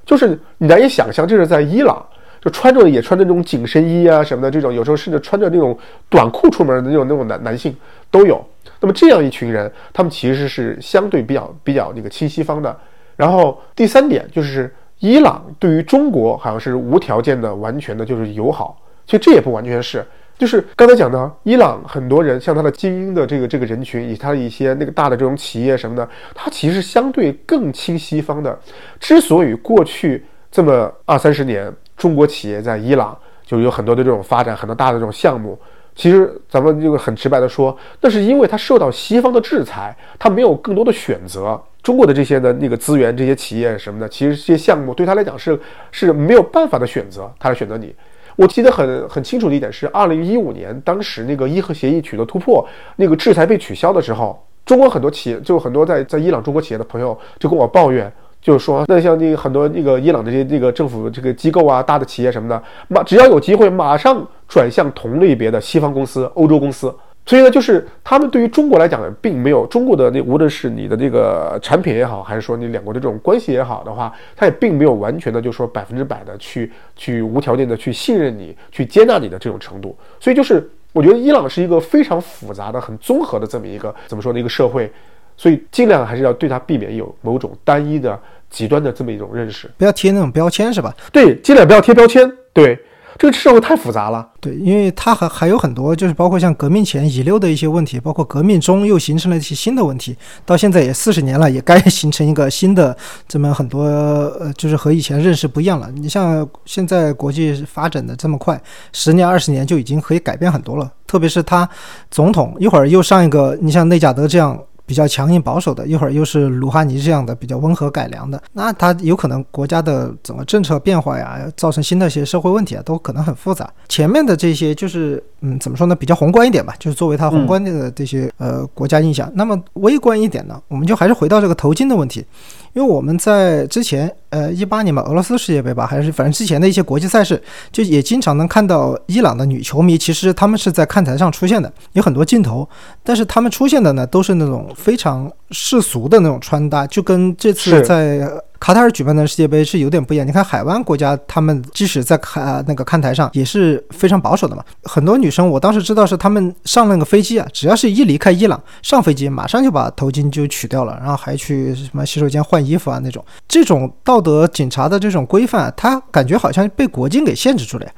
就是你难以想象，就是在伊朗就穿着也穿着那种紧身衣啊什么的这种，有时候甚至穿着那种短裤出门的那种那种男男性都有。那么这样一群人，他们其实是相对比较比较那个亲西方的。然后第三点就是，伊朗对于中国好像是无条件的、完全的，就是友好。其实这也不完全是，就是刚才讲的，伊朗很多人，像他的精英的这个这个人群，以及他的一些那个大的这种企业什么的，他其实相对更亲西方的。之所以过去这么二三十年，中国企业在伊朗就有很多的这种发展，很多大的这种项目，其实咱们这个很直白的说，那是因为他受到西方的制裁，他没有更多的选择。中国的这些呢那个资源、这些企业什么的，其实这些项目对他来讲是是没有办法的选择，他来选择你。我记得很很清楚的一点是，二零一五年当时那个伊核协议取得突破，那个制裁被取消的时候，中国很多企业就很多在在伊朗中国企业的朋友就跟我抱怨，就是说那像那个很多那个伊朗这些这个政府这个机构啊、大的企业什么的，马只要有机会马上转向同类别的西方公司、欧洲公司。所以呢，就是他们对于中国来讲，并没有中国的那无论是你的这个产品也好，还是说你两国的这种关系也好的话，他也并没有完全的就说百分之百的去去无条件的去信任你，去接纳你的这种程度。所以就是我觉得伊朗是一个非常复杂的、很综合的这么一个怎么说呢一个社会，所以尽量还是要对它避免有某种单一的极端的这么一种认识，不要贴那种标签是吧？对，尽量不要贴标签，对。这个社会太复杂了，对，因为它还还有很多，就是包括像革命前遗留的一些问题，包括革命中又形成了一些新的问题，到现在也四十年了，也该 形成一个新的这么很多呃，就是和以前认识不一样了。你像现在国际发展的这么快，十年二十年就已经可以改变很多了，特别是他总统一会儿又上一个，你像内贾德这样。比较强硬保守的，一会儿又是鲁哈尼这样的比较温和改良的，那他有可能国家的整个政策变化呀，造成新的一些社会问题啊，都可能很复杂。前面的这些就是嗯，怎么说呢？比较宏观一点吧，就是作为他宏观的这些呃国家印象。那么微观一点呢，我们就还是回到这个头巾的问题。因为我们在之前，呃，一八年吧，俄罗斯世界杯吧，还是反正之前的一些国际赛事，就也经常能看到伊朗的女球迷，其实他们是在看台上出现的，有很多镜头，但是他们出现的呢，都是那种非常世俗的那种穿搭，就跟这次在。卡塔尔举办的世界杯是有点不一样。你看海湾国家，他们即使在看那个看台上也是非常保守的嘛。很多女生，我当时知道是他们上那个飞机啊，只要是一离开伊朗，上飞机马上就把头巾就取掉了，然后还去什么洗手间换衣服啊那种。这种道德警察的这种规范，他感觉好像被国境给限制住了呀。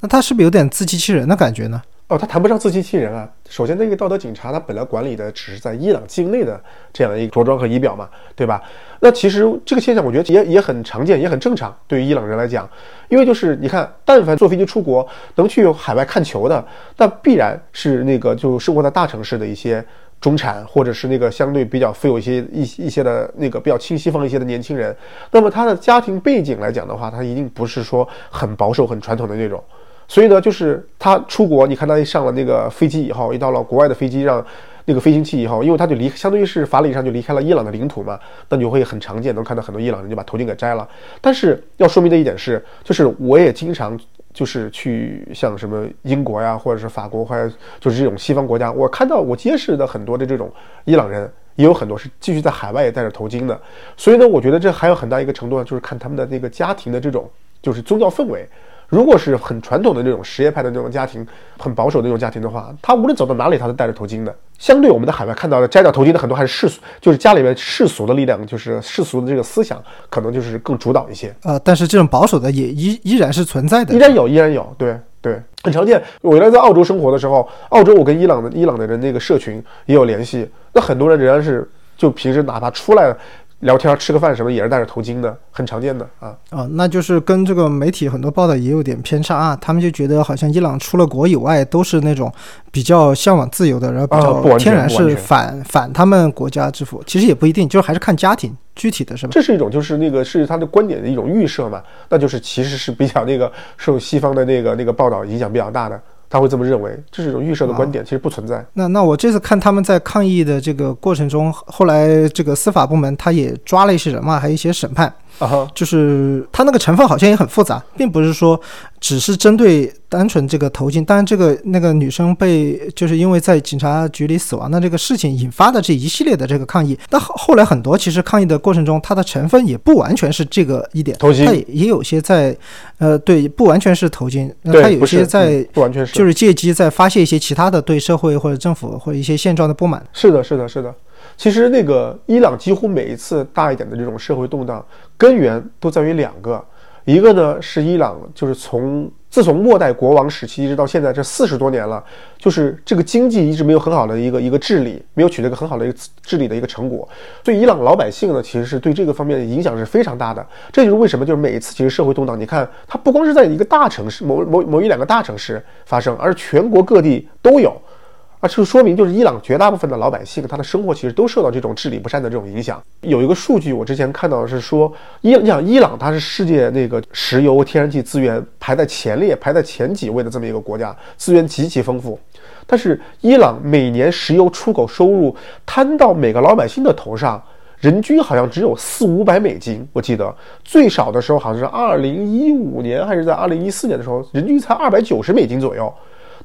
那他是不是有点自欺欺人的感觉呢？哦，他谈不上自欺欺人啊。首先，那个道德警察他本来管理的只是在伊朗境内的这样的一个着装和仪表嘛，对吧？那其实这个现象，我觉得也也很常见，也很正常。对于伊朗人来讲，因为就是你看，但凡坐飞机出国能去海外看球的，那必然是那个就生活在大城市的一些中产，或者是那个相对比较富有一些一一些的那个比较亲西方一些的年轻人。那么他的家庭背景来讲的话，他一定不是说很保守、很传统的那种。所以呢，就是他出国，你看他一上了那个飞机以后，一到了国外的飞机上，那个飞行器以后，因为他就离，相当于是法理上就离开了伊朗的领土嘛，那就会很常见，能看到很多伊朗人就把头巾给摘了。但是要说明的一点是，就是我也经常就是去像什么英国呀，或者是法国，或者就是这种西方国家，我看到我结识的很多的这种伊朗人，也有很多是继续在海外也戴着头巾的。所以呢，我觉得这还有很大一个程度上，就是看他们的那个家庭的这种就是宗教氛围。如果是很传统的那种实业派的那种家庭，很保守的那种家庭的话，他无论走到哪里，他都戴着头巾的。相对我们在海外看到的摘掉头巾的很多还是世俗，就是家里面世俗的力量，就是世俗的这个思想，可能就是更主导一些。呃，但是这种保守的也依依然是存在的，依然有，依然有，对对，很常见。我原来在澳洲生活的时候，澳洲我跟伊朗的伊朗的人那个社群也有联系，那很多人仍然是就平时哪怕出来。聊天吃个饭什么也是戴着头巾的，很常见的啊啊，那就是跟这个媒体很多报道也有点偏差啊。他们就觉得好像伊朗出了国以外都是那种比较向往自由的，然后比较天然是反反他们国家之父。其实也不一定，就是还是看家庭具体的是吧？这是一种就是那个是他的观点的一种预设嘛，那就是其实是比较那个受西方的那个那个报道影响比较大的。他会这么认为，这是一种预设的观点，其实不存在。那那我这次看他们在抗议的这个过程中，后来这个司法部门他也抓了一些人嘛，还有一些审判。啊，就是它那个成分好像也很复杂，并不是说只是针对单纯这个头巾。当然，这个那个女生被就是因为在警察局里死亡的这个事情引发的这一系列的这个抗议。那后来很多其实抗议的过程中，它的成分也不完全是这个一点，头巾，它也也有些在，呃，对，不完全是头巾，它有些在不完全是，就是借机在发泄一些其他的对社会或者政府或者一些现状的不满。是的，是的，是的。其实那个伊朗几乎每一次大一点的这种社会动荡，根源都在于两个，一个呢是伊朗就是从自从末代国王时期一直到现在这四十多年了，就是这个经济一直没有很好的一个一个治理，没有取得一个很好的一个治理的一个成果，所以伊朗老百姓呢其实是对这个方面的影响是非常大的。这就是为什么就是每一次其实社会动荡，你看它不光是在一个大城市某某某一两个大城市发生，而全国各地都有。啊，这说明就是伊朗绝大部分的老百姓，他的生活其实都受到这种治理不善的这种影响。有一个数据，我之前看到的是说，伊你想伊朗它是世界那个石油天然气资源排在前列、排在前几位的这么一个国家，资源极其丰富。但是伊朗每年石油出口收入摊到每个老百姓的头上，人均好像只有四五百美金。我记得最少的时候好像是二零一五年还是在二零一四年的时候，人均才二百九十美金左右。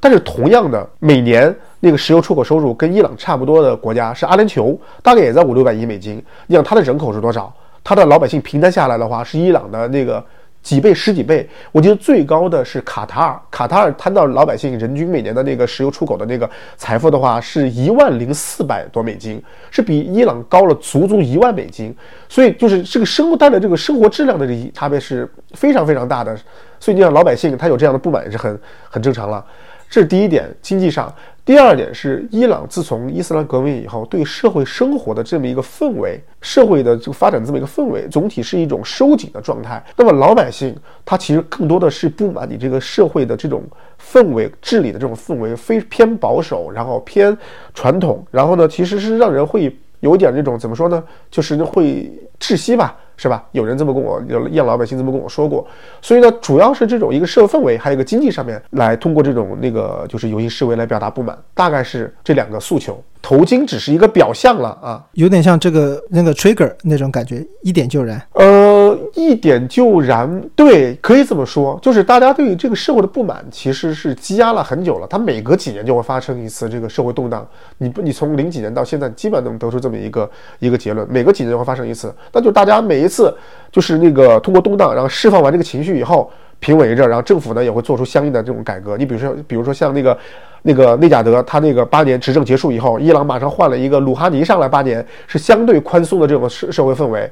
但是同样的，每年那个石油出口收入跟伊朗差不多的国家是阿联酋，大概也在五六百亿美金。你想它的人口是多少？它的老百姓平摊下来的话，是伊朗的那个。几倍、十几倍，我记得最高的是卡塔尔。卡塔尔摊到老百姓人均每年的那个石油出口的那个财富的话，是一万零四百多美金，是比伊朗高了足足一万美金。所以就是这个生活带来这个生活质量的这差别是非常非常大的。所以你想老百姓他有这样的不满是很很正常了。这是第一点，经济上。第二点是，伊朗自从伊斯兰革命以后，对社会生活的这么一个氛围，社会的这个发展这么一个氛围，总体是一种收紧的状态。那么老百姓他其实更多的是不满你这个社会的这种氛围治理的这种氛围，非偏保守，然后偏传统，然后呢，其实是让人会有点这种怎么说呢，就是会窒息吧。是吧？有人这么跟我，有伊朗老百姓这么跟我说过。所以呢，主要是这种一个社会氛围，还有一个经济上面，来通过这种那个就是游戏示威来表达不满，大概是这两个诉求。头巾只是一个表象了啊，有点像这个那个 trigger 那种感觉，一点就燃。呃，一点就燃，对，可以这么说，就是大家对于这个社会的不满其实是积压了很久了。它每隔几年就会发生一次这个社会动荡。你不，你从零几年到现在，基本能得出这么一个一个结论：每隔几年就会发生一次。那就大家每一次就是那个通过动荡，然后释放完这个情绪以后，平稳着，然后政府呢也会做出相应的这种改革。你比如说，比如说像那个。那个内贾德他那个八年执政结束以后，伊朗马上换了一个鲁哈尼上来，八年是相对宽松的这种社社会氛围。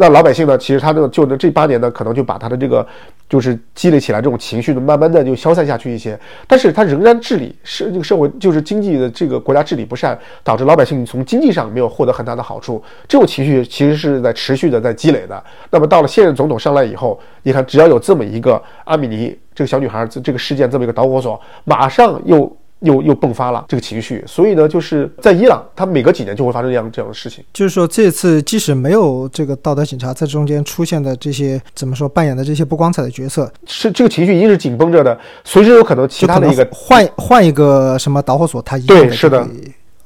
那老百姓呢，其实他这个就这八年呢，可能就把他的这个就是积累起来这种情绪呢，慢慢的就消散下去一些。但是他仍然治理是这个社会就是经济的这个国家治理不善，导致老百姓从经济上没有获得很大的好处。这种情绪其实是在持续的在积累的。那么到了现任总统上来以后，你看只要有这么一个阿米尼这个小女孩这这个事件这么一个导火索，马上又。又又迸发了这个情绪，所以呢，就是在伊朗，它每隔几年就会发生这样这样的事情。就是说，这次即使没有这个道德警察在中间出现的这些怎么说扮演的这些不光彩的角色，是这个情绪一定是紧绷着的，随时有可能其他的一个换换一个什么导火索，它一对是的，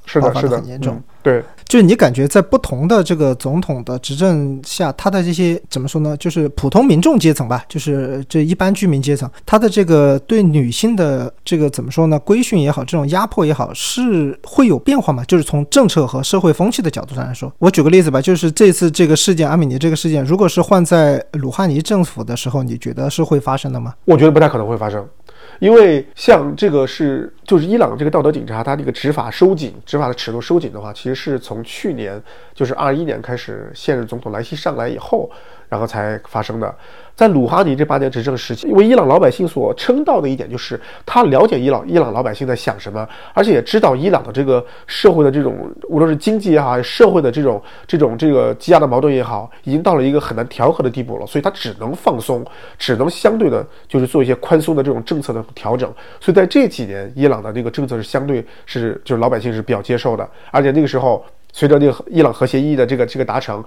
是的，是的，很严重。对。就是你感觉在不同的这个总统的执政下，他的这些怎么说呢？就是普通民众阶层吧，就是这一般居民阶层，他的这个对女性的这个怎么说呢？规训也好，这种压迫也好，是会有变化吗？就是从政策和社会风气的角度上来说，我举个例子吧，就是这次这个事件，阿米尼这个事件，如果是换在鲁哈尼政府的时候，你觉得是会发生的吗？我觉得不太可能会发生。因为像这个是就是伊朗这个道德警察，他这个执法收紧，执法的尺度收紧的话，其实是从去年就是二一年开始，现任总统莱西上来以后。然后才发生的，在鲁哈尼这八年执政时期，为伊朗老百姓所称道的一点就是，他了解伊朗伊朗老百姓在想什么，而且也知道伊朗的这个社会的这种，无论是经济也好，社会的这种这种这个积压的矛盾也好，已经到了一个很难调和的地步了，所以他只能放松，只能相对的，就是做一些宽松的这种政策的调整。所以在这几年，伊朗的这个政策是相对是就是老百姓是比较接受的，而且那个时候随着那个伊朗核协议的这个这个达成。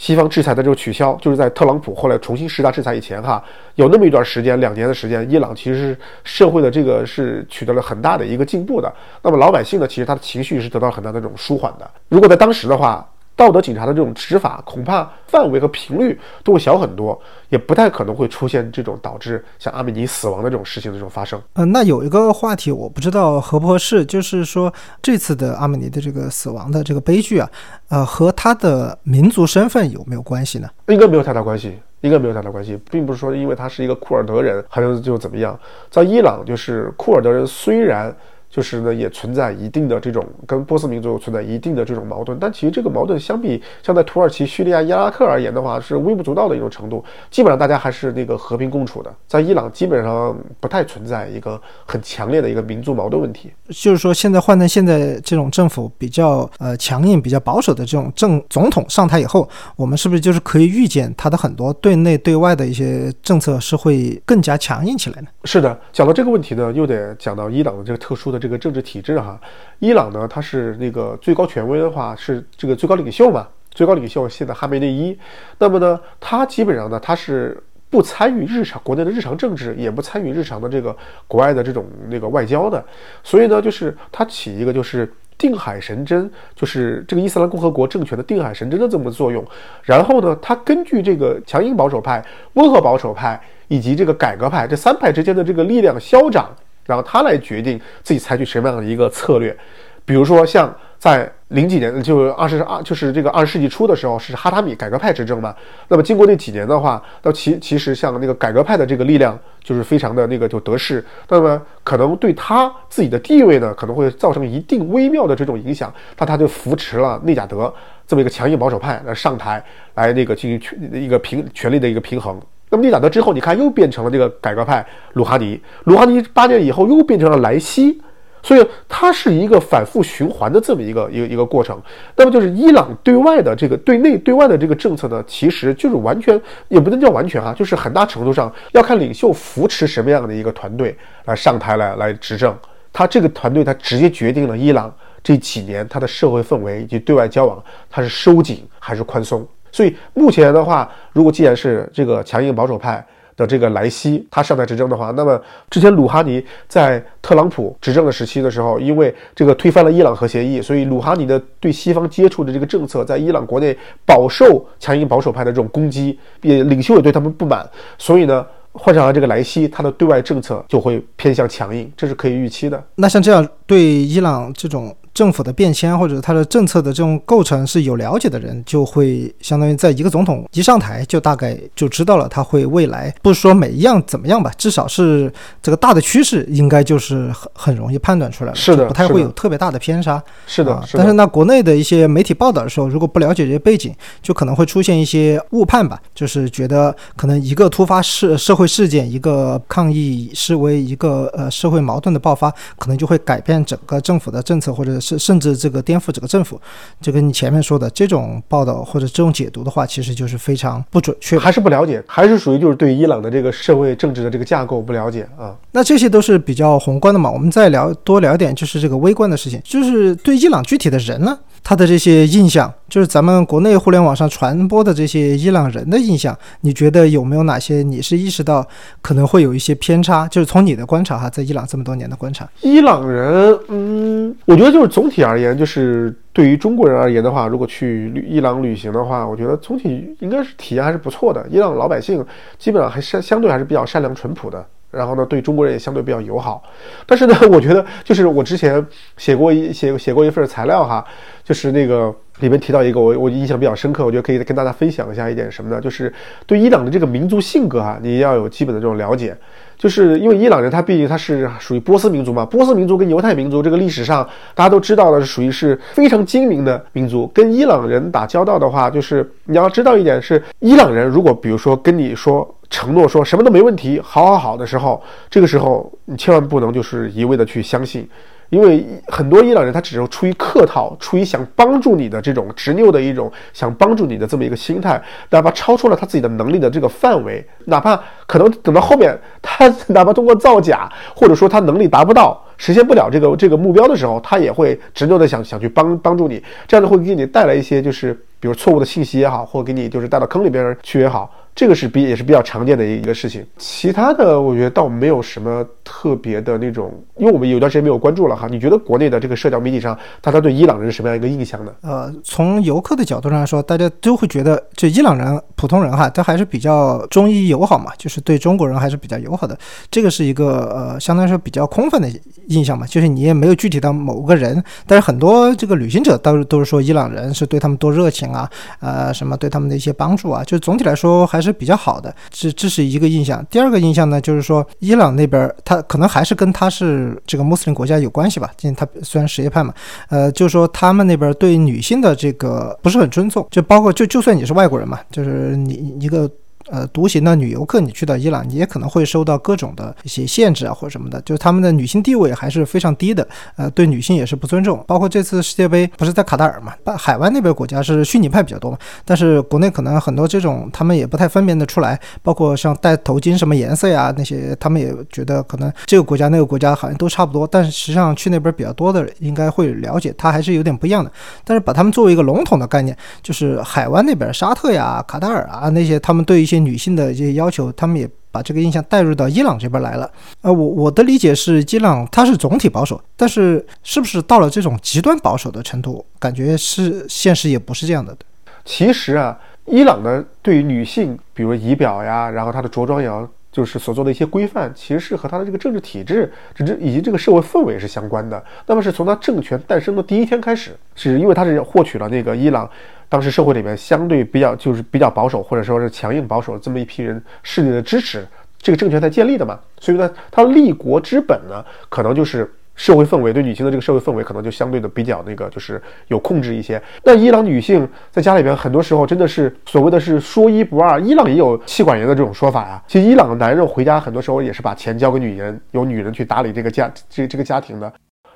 西方制裁的这个取消，就是在特朗普后来重新施加制裁以前，哈，有那么一段时间，两年的时间，伊朗其实是社会的这个是取得了很大的一个进步的。那么老百姓呢，其实他的情绪是得到很大的这种舒缓的。如果在当时的话，道德警察的这种执法，恐怕范围和频率都会小很多，也不太可能会出现这种导致像阿米尼死亡的这种事情的这种发生。嗯，那有一个话题，我不知道合不合适，就是说这次的阿米尼的这个死亡的这个悲剧啊，呃，和他的民族身份有没有关系呢？应该没有太大关系，应该没有太大关系，并不是说因为他是一个库尔德人，还是就怎么样。在伊朗，就是库尔德人虽然。就是呢，也存在一定的这种跟波斯民族存在一定的这种矛盾，但其实这个矛盾相比像在土耳其、叙利亚、伊拉克而言的话，是微不足道的一种程度。基本上大家还是那个和平共处的。在伊朗，基本上不太存在一个很强烈的一个民族矛盾问题。就是说，现在换成现在这种政府比较呃强硬、比较保守的这种政总统上台以后，我们是不是就是可以预见他的很多对内对外的一些政策是会更加强硬起来呢？是的，讲到这个问题呢，又得讲到伊朗的这个特殊的。这个政治体制哈。伊朗呢，它是那个最高权威的话是这个最高领袖嘛，最高领袖现在哈梅内伊。那么呢，他基本上呢，他是不参与日常国内的日常政治，也不参与日常的这个国外的这种那个外交的。所以呢，就是他起一个就是定海神针，就是这个伊斯兰共和国政权的定海神针的这么作用。然后呢，他根据这个强硬保守派、温和保守派以及这个改革派这三派之间的这个力量消长，然后他来决定自己采取什么样的一个策略。比如说像。在零几年，就二十二，就是这个二十世纪初的时候，是哈塔米改革派执政嘛。那么经过那几年的话，那其其实像那个改革派的这个力量，就是非常的那个就得势。那么可能对他自己的地位呢，可能会造成一定微妙的这种影响。那他就扶持了内贾德这么一个强硬保守派来上台，来那个进行权一个平权力的一个平衡。那么内贾德之后，你看又变成了这个改革派鲁哈尼，鲁哈尼八年以后又变成了莱西。所以它是一个反复循环的这么一个一个一个过程。那么就是伊朗对外的这个对内对外的这个政策呢，其实就是完全也不能叫完全啊，就是很大程度上要看领袖扶持什么样的一个团队来上台来来执政。他这个团队他直接决定了伊朗这几年它的社会氛围以及对外交往，它是收紧还是宽松。所以目前的话，如果既然是这个强硬保守派。的这个莱西，他上台执政的话，那么之前鲁哈尼在特朗普执政的时期的时候，因为这个推翻了伊朗核协议，所以鲁哈尼的对西方接触的这个政策，在伊朗国内饱受强硬保守派的这种攻击，也领袖也对他们不满，所以呢，换上了这个莱西，他的对外政策就会偏向强硬，这是可以预期的。那像这样对伊朗这种。政府的变迁或者它的政策的这种构成是有了解的人，就会相当于在一个总统一上台就大概就知道了他会未来不是说每一样怎么样吧，至少是这个大的趋势应该就是很很容易判断出来了，是的，不太会有特别大的偏差，是的。但是那国内的一些媒体报道的时候，如果不了解这些背景，就可能会出现一些误判吧，就是觉得可能一个突发事社会事件，一个抗议示威，一个呃社会矛盾的爆发，可能就会改变整个政府的政策或者。是甚至这个颠覆整个政府，就跟你前面说的这种报道或者这种解读的话，其实就是非常不准确，还是不了解，还是属于就是对伊朗的这个社会政治的这个架构不了解啊。那这些都是比较宏观的嘛，我们再聊多聊点，就是这个微观的事情，就是对伊朗具体的人呢。他的这些印象，就是咱们国内互联网上传播的这些伊朗人的印象，你觉得有没有哪些你是意识到可能会有一些偏差？就是从你的观察哈，在伊朗这么多年的观察，伊朗人，嗯，我觉得就是总体而言，就是对于中国人而言的话，如果去伊朗旅行的话，我觉得总体应该是体验还是不错的。伊朗老百姓基本上还是相对还是比较善良淳朴的。然后呢，对中国人也相对比较友好，但是呢，我觉得就是我之前写过一写写过一份材料哈，就是那个里面提到一个我我印象比较深刻，我觉得可以跟大家分享一下一点什么呢？就是对伊朗的这个民族性格哈，你要有基本的这种了解，就是因为伊朗人他毕竟他是属于波斯民族嘛，波斯民族跟犹太民族这个历史上大家都知道的是属于是非常精明的民族，跟伊朗人打交道的话，就是你要知道一点是，伊朗人如果比如说跟你说。承诺说什么都没问题，好好好的时候，这个时候你千万不能就是一味的去相信，因为很多伊朗人他只是出于客套，出于想帮助你的这种执拗的一种想帮助你的这么一个心态，哪怕超出了他自己的能力的这个范围，哪怕可能等到后面他哪怕通过造假，或者说他能力达不到，实现不了这个这个目标的时候，他也会执拗的想想去帮帮助你，这样子会给你带来一些就是比如错误的信息也好，或给你就是带到坑里边去也好。这个是比也是比较常见的一个事情，其他的我觉得倒没有什么特别的那种，因为我们有段时间没有关注了哈。你觉得国内的这个社交媒体上，大家对伊朗人是什么样一个印象呢？呃，从游客的角度上来说，大家都会觉得这伊朗人普通人哈，他还是比较中伊友好嘛，就是对中国人还是比较友好的。这个是一个呃，相当于说比较空泛的印象嘛，就是你也没有具体到某个人，但是很多这个旅行者都都是说伊朗人是对他们多热情啊，呃，什么对他们的一些帮助啊，就总体来说还。是比较好的，这这是一个印象。第二个印象呢，就是说伊朗那边，他可能还是跟他是这个穆斯林国家有关系吧。因为他虽然什叶派嘛，呃，就是说他们那边对女性的这个不是很尊重，就包括就就算你是外国人嘛，就是你一个。呃独行的女游客，你去到伊朗，你也可能会受到各种的一些限制啊或者什么的，就是他们的女性地位还是非常低的，呃，对女性也是不尊重。包括这次世界杯不是在卡塔尔嘛，海湾那边国家是逊尼派比较多嘛，但是国内可能很多这种他们也不太分辨得出来，包括像戴头巾什么颜色呀那些，他们也觉得可能这个国家那个国家好像都差不多，但是实际上去那边比较多的人应该会了解，它还是有点不一样的。但是把他们作为一个笼统的概念，就是海湾那边沙特呀、卡塔尔啊那些，他们对些女性的这些要求，他们也把这个印象带入到伊朗这边来了。呃，我我的理解是，伊朗它是总体保守，但是是不是到了这种极端保守的程度，感觉是现实也不是这样的。其实啊，伊朗呢对于女性，比如仪表呀，然后她的着装也要。就是所做的一些规范，其实是和他的这个政治体制，这以及这个社会氛围是相关的。那么是从他政权诞生的第一天开始，是因为他是获取了那个伊朗当时社会里面相对比较就是比较保守或者说是强硬保守这么一批人势力的支持，这个政权才建立的嘛。所以呢，他立国之本呢，可能就是。社会氛围对女性的这个社会氛围可能就相对的比较那个，就是有控制一些。那伊朗女性在家里边很多时候真的是所谓的是说一不二。伊朗也有妻管严的这种说法呀。其实伊朗的男人回家很多时候也是把钱交给女人，由女人去打理这个家这这个家庭的。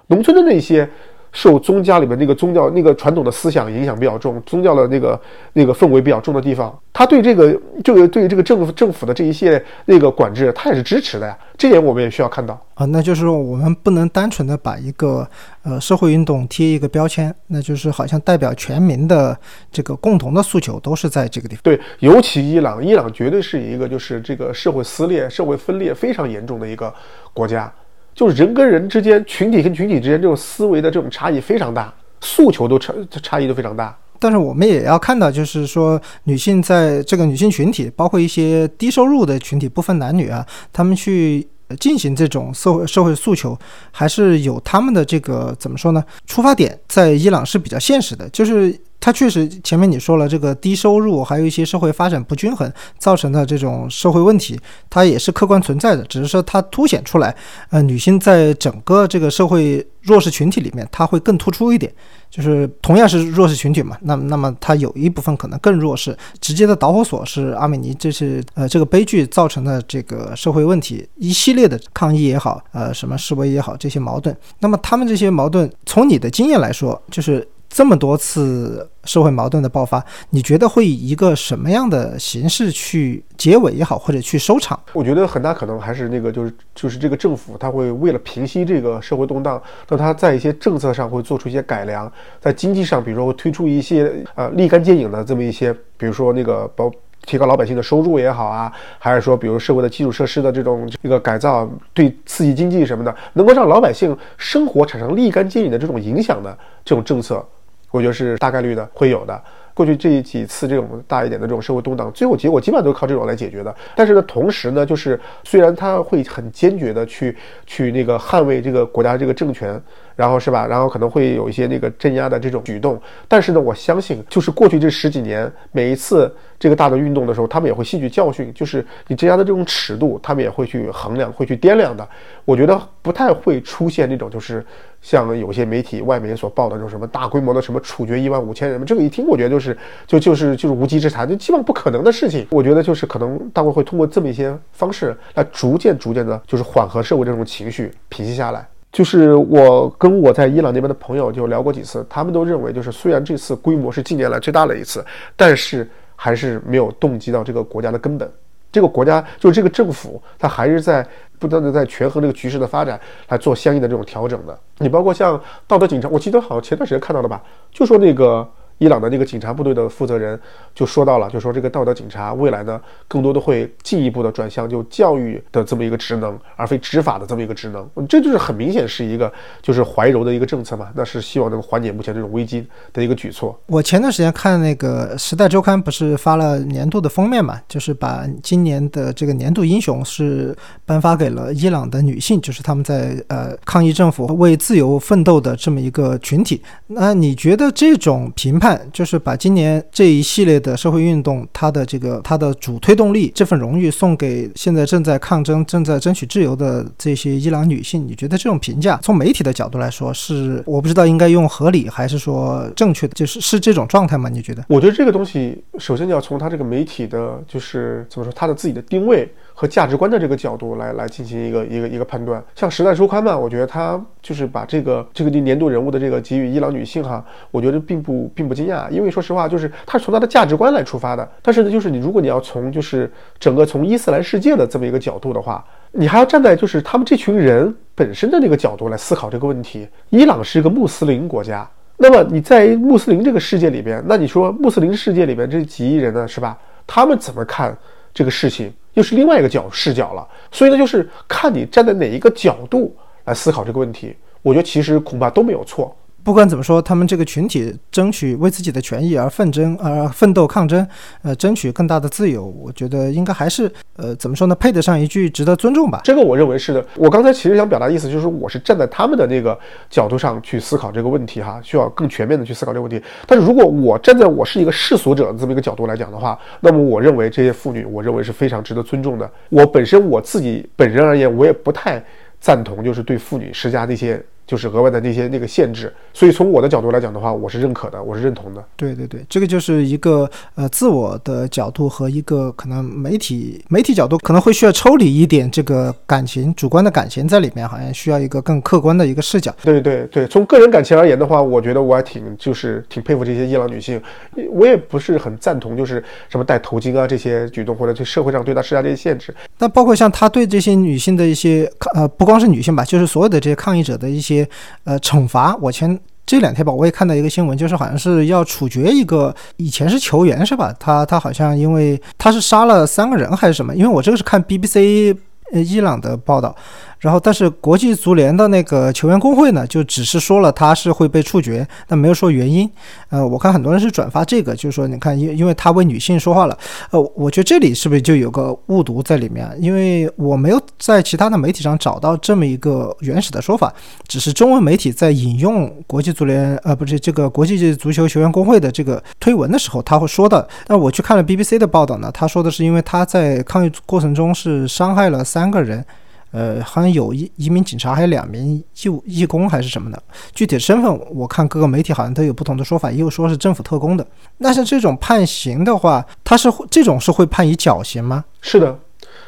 农村的那些。受宗教里面那个宗教那个传统的思想影响比较重，宗教的那个那个氛围比较重的地方，他对这个这个对这个政府政府的这一系列那个管制，他也是支持的呀。这点我们也需要看到啊。那就是说，我们不能单纯的把一个呃社会运动贴一个标签，那就是好像代表全民的这个共同的诉求都是在这个地方。对，尤其伊朗，伊朗绝对是一个就是这个社会撕裂、社会分裂非常严重的一个国家。就是人跟人之间、群体跟群体之间这种思维的这种差异非常大，诉求都差差异都非常大。但是我们也要看到，就是说女性在这个女性群体，包括一些低收入的群体，不分男女啊，他们去进行这种社会社会诉求，还是有他们的这个怎么说呢？出发点在伊朗是比较现实的，就是。它确实，前面你说了，这个低收入，还有一些社会发展不均衡造成的这种社会问题，它也是客观存在的。只是说它凸显出来，呃，女性在整个这个社会弱势群体里面，它会更突出一点。就是同样是弱势群体嘛，那那么它有一部分可能更弱势。直接的导火索是阿美尼，这是呃这个悲剧造成的这个社会问题，一系列的抗议也好，呃什么示威也好，这些矛盾。那么他们这些矛盾，从你的经验来说，就是。这么多次社会矛盾的爆发，你觉得会以一个什么样的形式去结尾也好，或者去收场？我觉得很大可能还是那个，就是就是这个政府，他会为了平息这个社会动荡，那他在一些政策上会做出一些改良，在经济上，比如说会推出一些呃立竿见影的这么一些，比如说那个包提高老百姓的收入也好啊，还是说比如社会的基础设施的这种这个改造，对刺激经济什么的，能够让老百姓生活产生立竿见影的这种影响的这种政策。我觉得是大概率的会有的。过去这几次这种大一点的这种社会动荡，最后结果基本上都是靠这种来解决的。但是呢，同时呢，就是虽然他会很坚决的去去那个捍卫这个国家这个政权。然后是吧？然后可能会有一些那个镇压的这种举动，但是呢，我相信就是过去这十几年，每一次这个大的运动的时候，他们也会吸取教训，就是你镇压的这种尺度，他们也会去衡量，会去掂量的。我觉得不太会出现那种就是像有些媒体外媒所报的这种什么大规模的什么处决一万五千人，这个一听我觉得就是就就是就是无稽之谈，就基本不可能的事情。我觉得就是可能大会会通过这么一些方式来逐渐逐渐的，就是缓和社会这种情绪，平息下来。就是我跟我在伊朗那边的朋友就聊过几次，他们都认为，就是虽然这次规模是近年来最大的一次，但是还是没有动机到这个国家的根本。这个国家就是这个政府，它还是在不断的在权衡这个局势的发展，来做相应的这种调整的。你包括像道德警察，我记得好像前段时间看到的吧，就说那个。伊朗的那个警察部队的负责人就说到了，就说这个道德警察未来呢，更多的会进一步的转向就教育的这么一个职能，而非执法的这么一个职能。这就是很明显是一个就是怀柔的一个政策嘛，那是希望能够缓解目前这种危机的一个举措。我前段时间看那个《时代周刊》不是发了年度的封面嘛，就是把今年的这个年度英雄是颁发给了伊朗的女性，就是他们在呃抗议政府为自由奋斗的这么一个群体。那你觉得这种评判？判，就是把今年这一系列的社会运动，它的这个它的主推动力这份荣誉送给现在正在抗争、正在争取自由的这些伊朗女性。你觉得这种评价从媒体的角度来说，是我不知道应该用合理还是说正确的，就是是这种状态吗？你觉得？我觉得这个东西首先你要从他这个媒体的，就是怎么说，他的自己的定位。和价值观的这个角度来来进行一个一个一个判断，像《时代周刊》嘛，我觉得他就是把这个这个年度人物的这个给予伊朗女性哈，我觉得并不并不惊讶，因为说实话，就是他是从他的价值观来出发的。但是呢，就是你如果你要从就是整个从伊斯兰世界的这么一个角度的话，你还要站在就是他们这群人本身的那个角度来思考这个问题。伊朗是一个穆斯林国家，那么你在穆斯林这个世界里边，那你说穆斯林世界里边这几亿人呢，是吧？他们怎么看这个事情？又是另外一个角视角了，所以呢，就是看你站在哪一个角度来思考这个问题，我觉得其实恐怕都没有错。不管怎么说，他们这个群体争取为自己的权益而奋争，而奋斗抗争，呃，争取更大的自由，我觉得应该还是，呃，怎么说呢，配得上一句值得尊重吧。这个我认为是的。我刚才其实想表达意思就是，我是站在他们的那个角度上去思考这个问题哈，需要更全面的去思考这个问题。但是如果我站在我是一个世俗者的这么一个角度来讲的话，那么我认为这些妇女，我认为是非常值得尊重的。我本身我自己本人而言，我也不太赞同，就是对妇女施加那些。就是额外的那些那个限制，所以从我的角度来讲的话，我是认可的，我是认同的。对对对，这个就是一个呃自我的角度和一个可能媒体媒体角度可能会需要抽离一点这个感情主观的感情在里面，好像需要一个更客观的一个视角。对对对，从个人感情而言的话，我觉得我还挺就是挺佩服这些伊朗女性，我也不是很赞同就是什么戴头巾啊这些举动或者对社会上对她施加这些限制。那包括像他对这些女性的一些抗呃不光是女性吧，就是所有的这些抗议者的一些。呃惩罚，我前这两天吧，我也看到一个新闻，就是好像是要处决一个以前是球员是吧？他他好像因为他是杀了三个人还是什么？因为我这个是看 BBC 呃伊朗的报道。然后，但是国际足联的那个球员工会呢，就只是说了他是会被处决，但没有说原因。呃，我看很多人是转发这个，就是说，你看，因因为他为女性说话了。呃，我觉得这里是不是就有个误读在里面？因为我没有在其他的媒体上找到这么一个原始的说法，只是中文媒体在引用国际足联，呃，不是这个国际足球球员工会的这个推文的时候，他会说的。那我去看了 BBC 的报道呢，他说的是因为他在抗议过程中是伤害了三个人。呃，好像有一一名警察，还有两名义义工还是什么的，具体身份我看各个媒体好像都有不同的说法，也有说是政府特工的。那像这种判刑的话，他是这种是会判以绞刑吗？是的，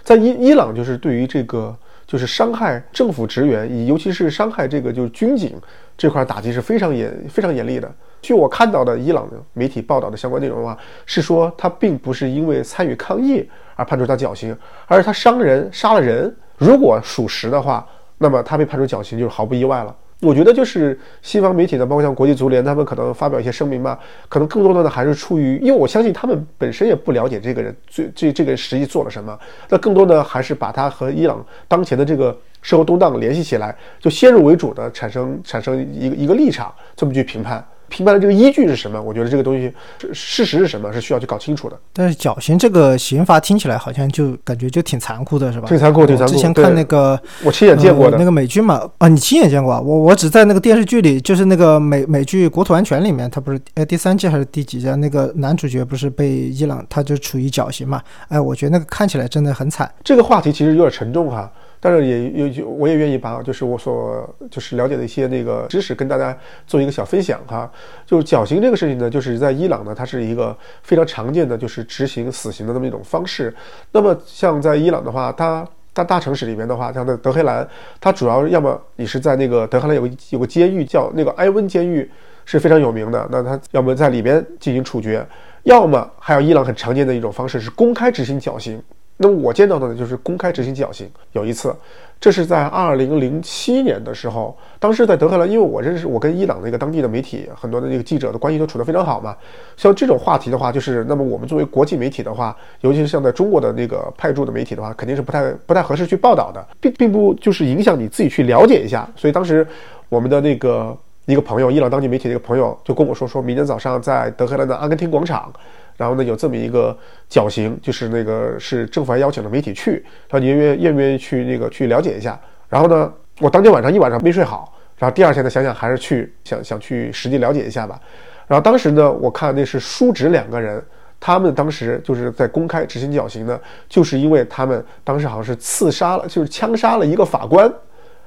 在伊伊朗就是对于这个就是伤害政府职员，以尤其是伤害这个就是军警这块打击是非常严非常严厉的。据我看到的伊朗的媒体报道的相关内容的话，是说他并不是因为参与抗议而判处他绞刑，而是他伤人杀了人。如果属实的话，那么他被判处绞刑就是毫不意外了。我觉得就是西方媒体呢，包括像国际足联，他们可能发表一些声明吧，可能更多的呢还是出于，因为我相信他们本身也不了解这个人最这这个人实际做了什么，那更多的还是把他和伊朗当前的这个社会动荡联系起来，就先入为主的产生产生一个一个立场，这么去评判。评判的这个依据是什么？我觉得这个东西事实是什么，是需要去搞清楚的。但是绞刑这个刑罚听起来好像就感觉就挺残酷的，是吧？挺残酷，挺残酷。之前看那个，我亲眼见过的那个美剧嘛，啊，你亲眼见过啊？我我只在那个电视剧里，就是那个美美剧《国土安全》里面，他不是哎第三季还是第几季？那个男主角不是被伊朗，他就处于绞刑嘛？哎，我觉得那个看起来真的很惨。这个话题其实有点沉重哈。但是也有，我也愿意把就是我所就是了解的一些那个知识跟大家做一个小分享哈。就是绞刑这个事情呢，就是在伊朗呢，它是一个非常常见的就是执行死刑的那么一种方式。那么像在伊朗的话，它大大城市里面的话，像在德黑兰，它主要要么你是在那个德黑兰有个有个监狱叫那个埃温监狱是非常有名的，那它要么在里边进行处决，要么还有伊朗很常见的一种方式是公开执行绞刑。那么我见到的呢，就是公开执行绞刑。有一次，这是在二零零七年的时候，当时在德黑兰，因为我认识我跟伊朗那个当地的媒体很多的那个记者的关系都处得非常好嘛。像这种话题的话，就是那么我们作为国际媒体的话，尤其是像在中国的那个派驻的媒体的话，肯定是不太不太合适去报道的，并并不就是影响你自己去了解一下。所以当时我们的那个一个朋友，伊朗当地媒体的一个朋友就跟我说，说明天早上在德黑兰的阿根廷广场。然后呢，有这么一个绞刑，就是那个是政府还邀请了媒体去，说你愿愿愿不愿意去那个去了解一下？然后呢，我当天晚上一晚上没睡好，然后第二天呢，想想还是去想想去实地了解一下吧。然后当时呢，我看那是叔侄两个人，他们当时就是在公开执行绞刑呢，就是因为他们当时好像是刺杀了，就是枪杀了一个法官，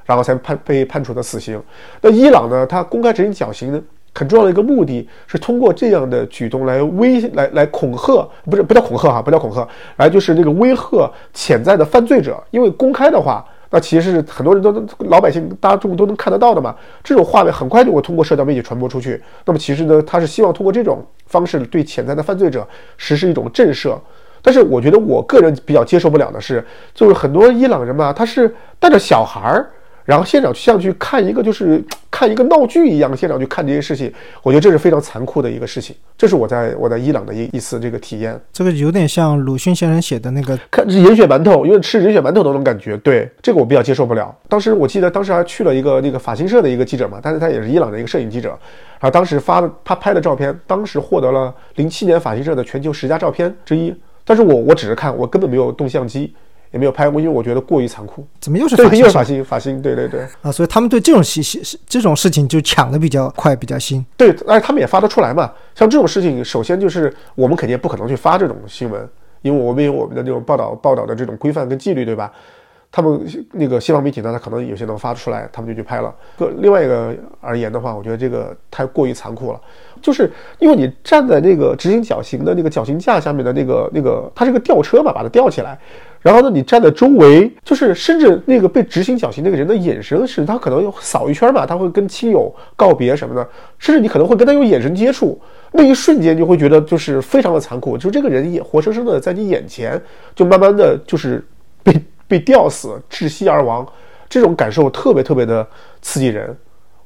然后才判被判处的死刑。那伊朗呢，他公开执行绞刑呢，很重要的一个目的是通过这样的举动来威来来恐吓，不是不叫恐吓哈，不叫恐吓，来就是那个威吓潜在的犯罪者，因为公开的话。那其实是很多人都能老百姓大众都能看得到的嘛，这种画面很快就会通过社交媒体传播出去。那么其实呢，他是希望通过这种方式对潜在的犯罪者实施一种震慑。但是我觉得我个人比较接受不了的是，就是很多伊朗人嘛，他是带着小孩儿。然后现场像去看一个，就是 看一个闹剧一样，现场去看这些事情，我觉得这是非常残酷的一个事情。这是我在我在伊朗的一一次这个体验。这个有点像鲁迅先生写的那个，看人血馒头，因为吃人血馒头那种感觉。对，这个我比较接受不了。当时我记得当时还去了一个那个法新社的一个记者嘛，但是他也是伊朗的一个摄影记者，然后当时发的他拍的照片，当时获得了零七年法新社的全球十佳照片之一。但是我我只是看，我根本没有动相机。也没有拍过，因为我觉得过于残酷。怎么又是对，又是法新法新，对对对啊，所以他们对这种信息这种事情就抢的比较快，比较新。对，而且他们也发得出来嘛。像这种事情，首先就是我们肯定不可能去发这种新闻，因为我们有我们的这种报道报道的这种规范跟纪律，对吧？他们那个西方媒体呢，他可能有些能发出来，他们就去拍了。个另外一个而言的话，我觉得这个太过于残酷了，就是因为你站在那个执行绞刑的那个绞刑架下面的那个那个，它是个吊车嘛，把它吊起来。然后呢，你站在周围，就是甚至那个被执行绞刑那个人的眼神是，他可能扫一圈嘛，他会跟亲友告别什么的，甚至你可能会跟他有眼神接触，那一瞬间就会觉得就是非常的残酷，就这个人也活生生的在你眼前，就慢慢的就是被 被吊死、窒息而亡，这种感受特别特别的刺激人。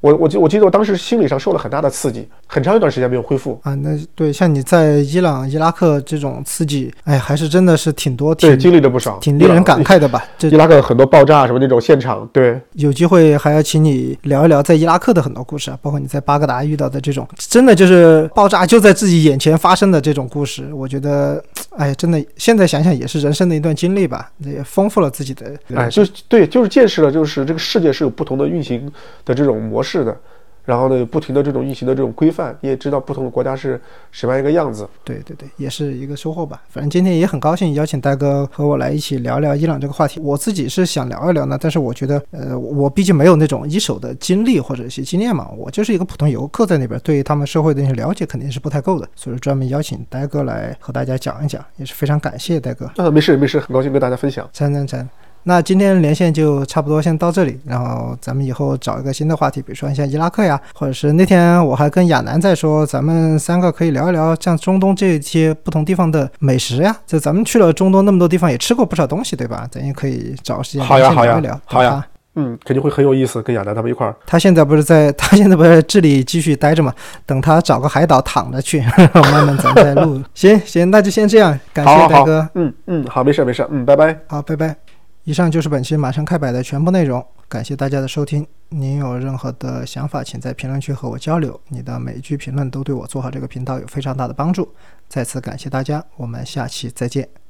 我我记我记得我当时心理上受了很大的刺激，很长一段时间没有恢复啊。那对，像你在伊朗、伊拉克这种刺激，哎，还是真的是挺多，对，经历了不少，挺令人感慨的吧？这伊拉克很多爆炸什么那种现场，对，有机会还要请你聊一聊在伊拉克的很多故事啊，包括你在巴格达遇到的这种，真的就是爆炸就在自己眼前发生的这种故事。我觉得，哎，真的现在想想也是人生的一段经历吧，也丰富了自己的。哎，就对，就是见识了，就是这个世界是有不同的运行的这种模式。是的，然后呢，不停的这种运行的这种规范，你也知道不同的国家是什么样一个样子。对对对，也是一个收获吧。反正今天也很高兴邀请戴哥和我来一起聊聊伊朗这个话题。我自己是想聊一聊呢，但是我觉得，呃，我毕竟没有那种一手的经历或者一些经验嘛，我就是一个普通游客在那边，对于他们社会的那些了解肯定是不太够的，所以专门邀请戴哥来和大家讲一讲，也是非常感谢戴哥。啊，没事没事，很高兴跟大家分享。真真真。那今天连线就差不多先到这里，然后咱们以后找一个新的话题，比如说像伊拉克呀，或者是那天我还跟亚楠在说，咱们三个可以聊一聊像中东这些不同地方的美食呀。就咱们去了中东那么多地方，也吃过不少东西，对吧？咱也可以找时间好呀好呀聊一聊。好呀，嗯，肯定会很有意思，跟亚楠他们一块儿。他现在不是在，他现在不是在这里继续待着嘛？等他找个海岛躺着去，慢慢咱再录。行行，那就先这样，感谢戴哥。嗯嗯，好，没事没事，嗯，拜拜。好，拜拜。以上就是本期马上开摆的全部内容，感谢大家的收听。您有任何的想法，请在评论区和我交流。你的每一句评论都对我做好这个频道有非常大的帮助。再次感谢大家，我们下期再见。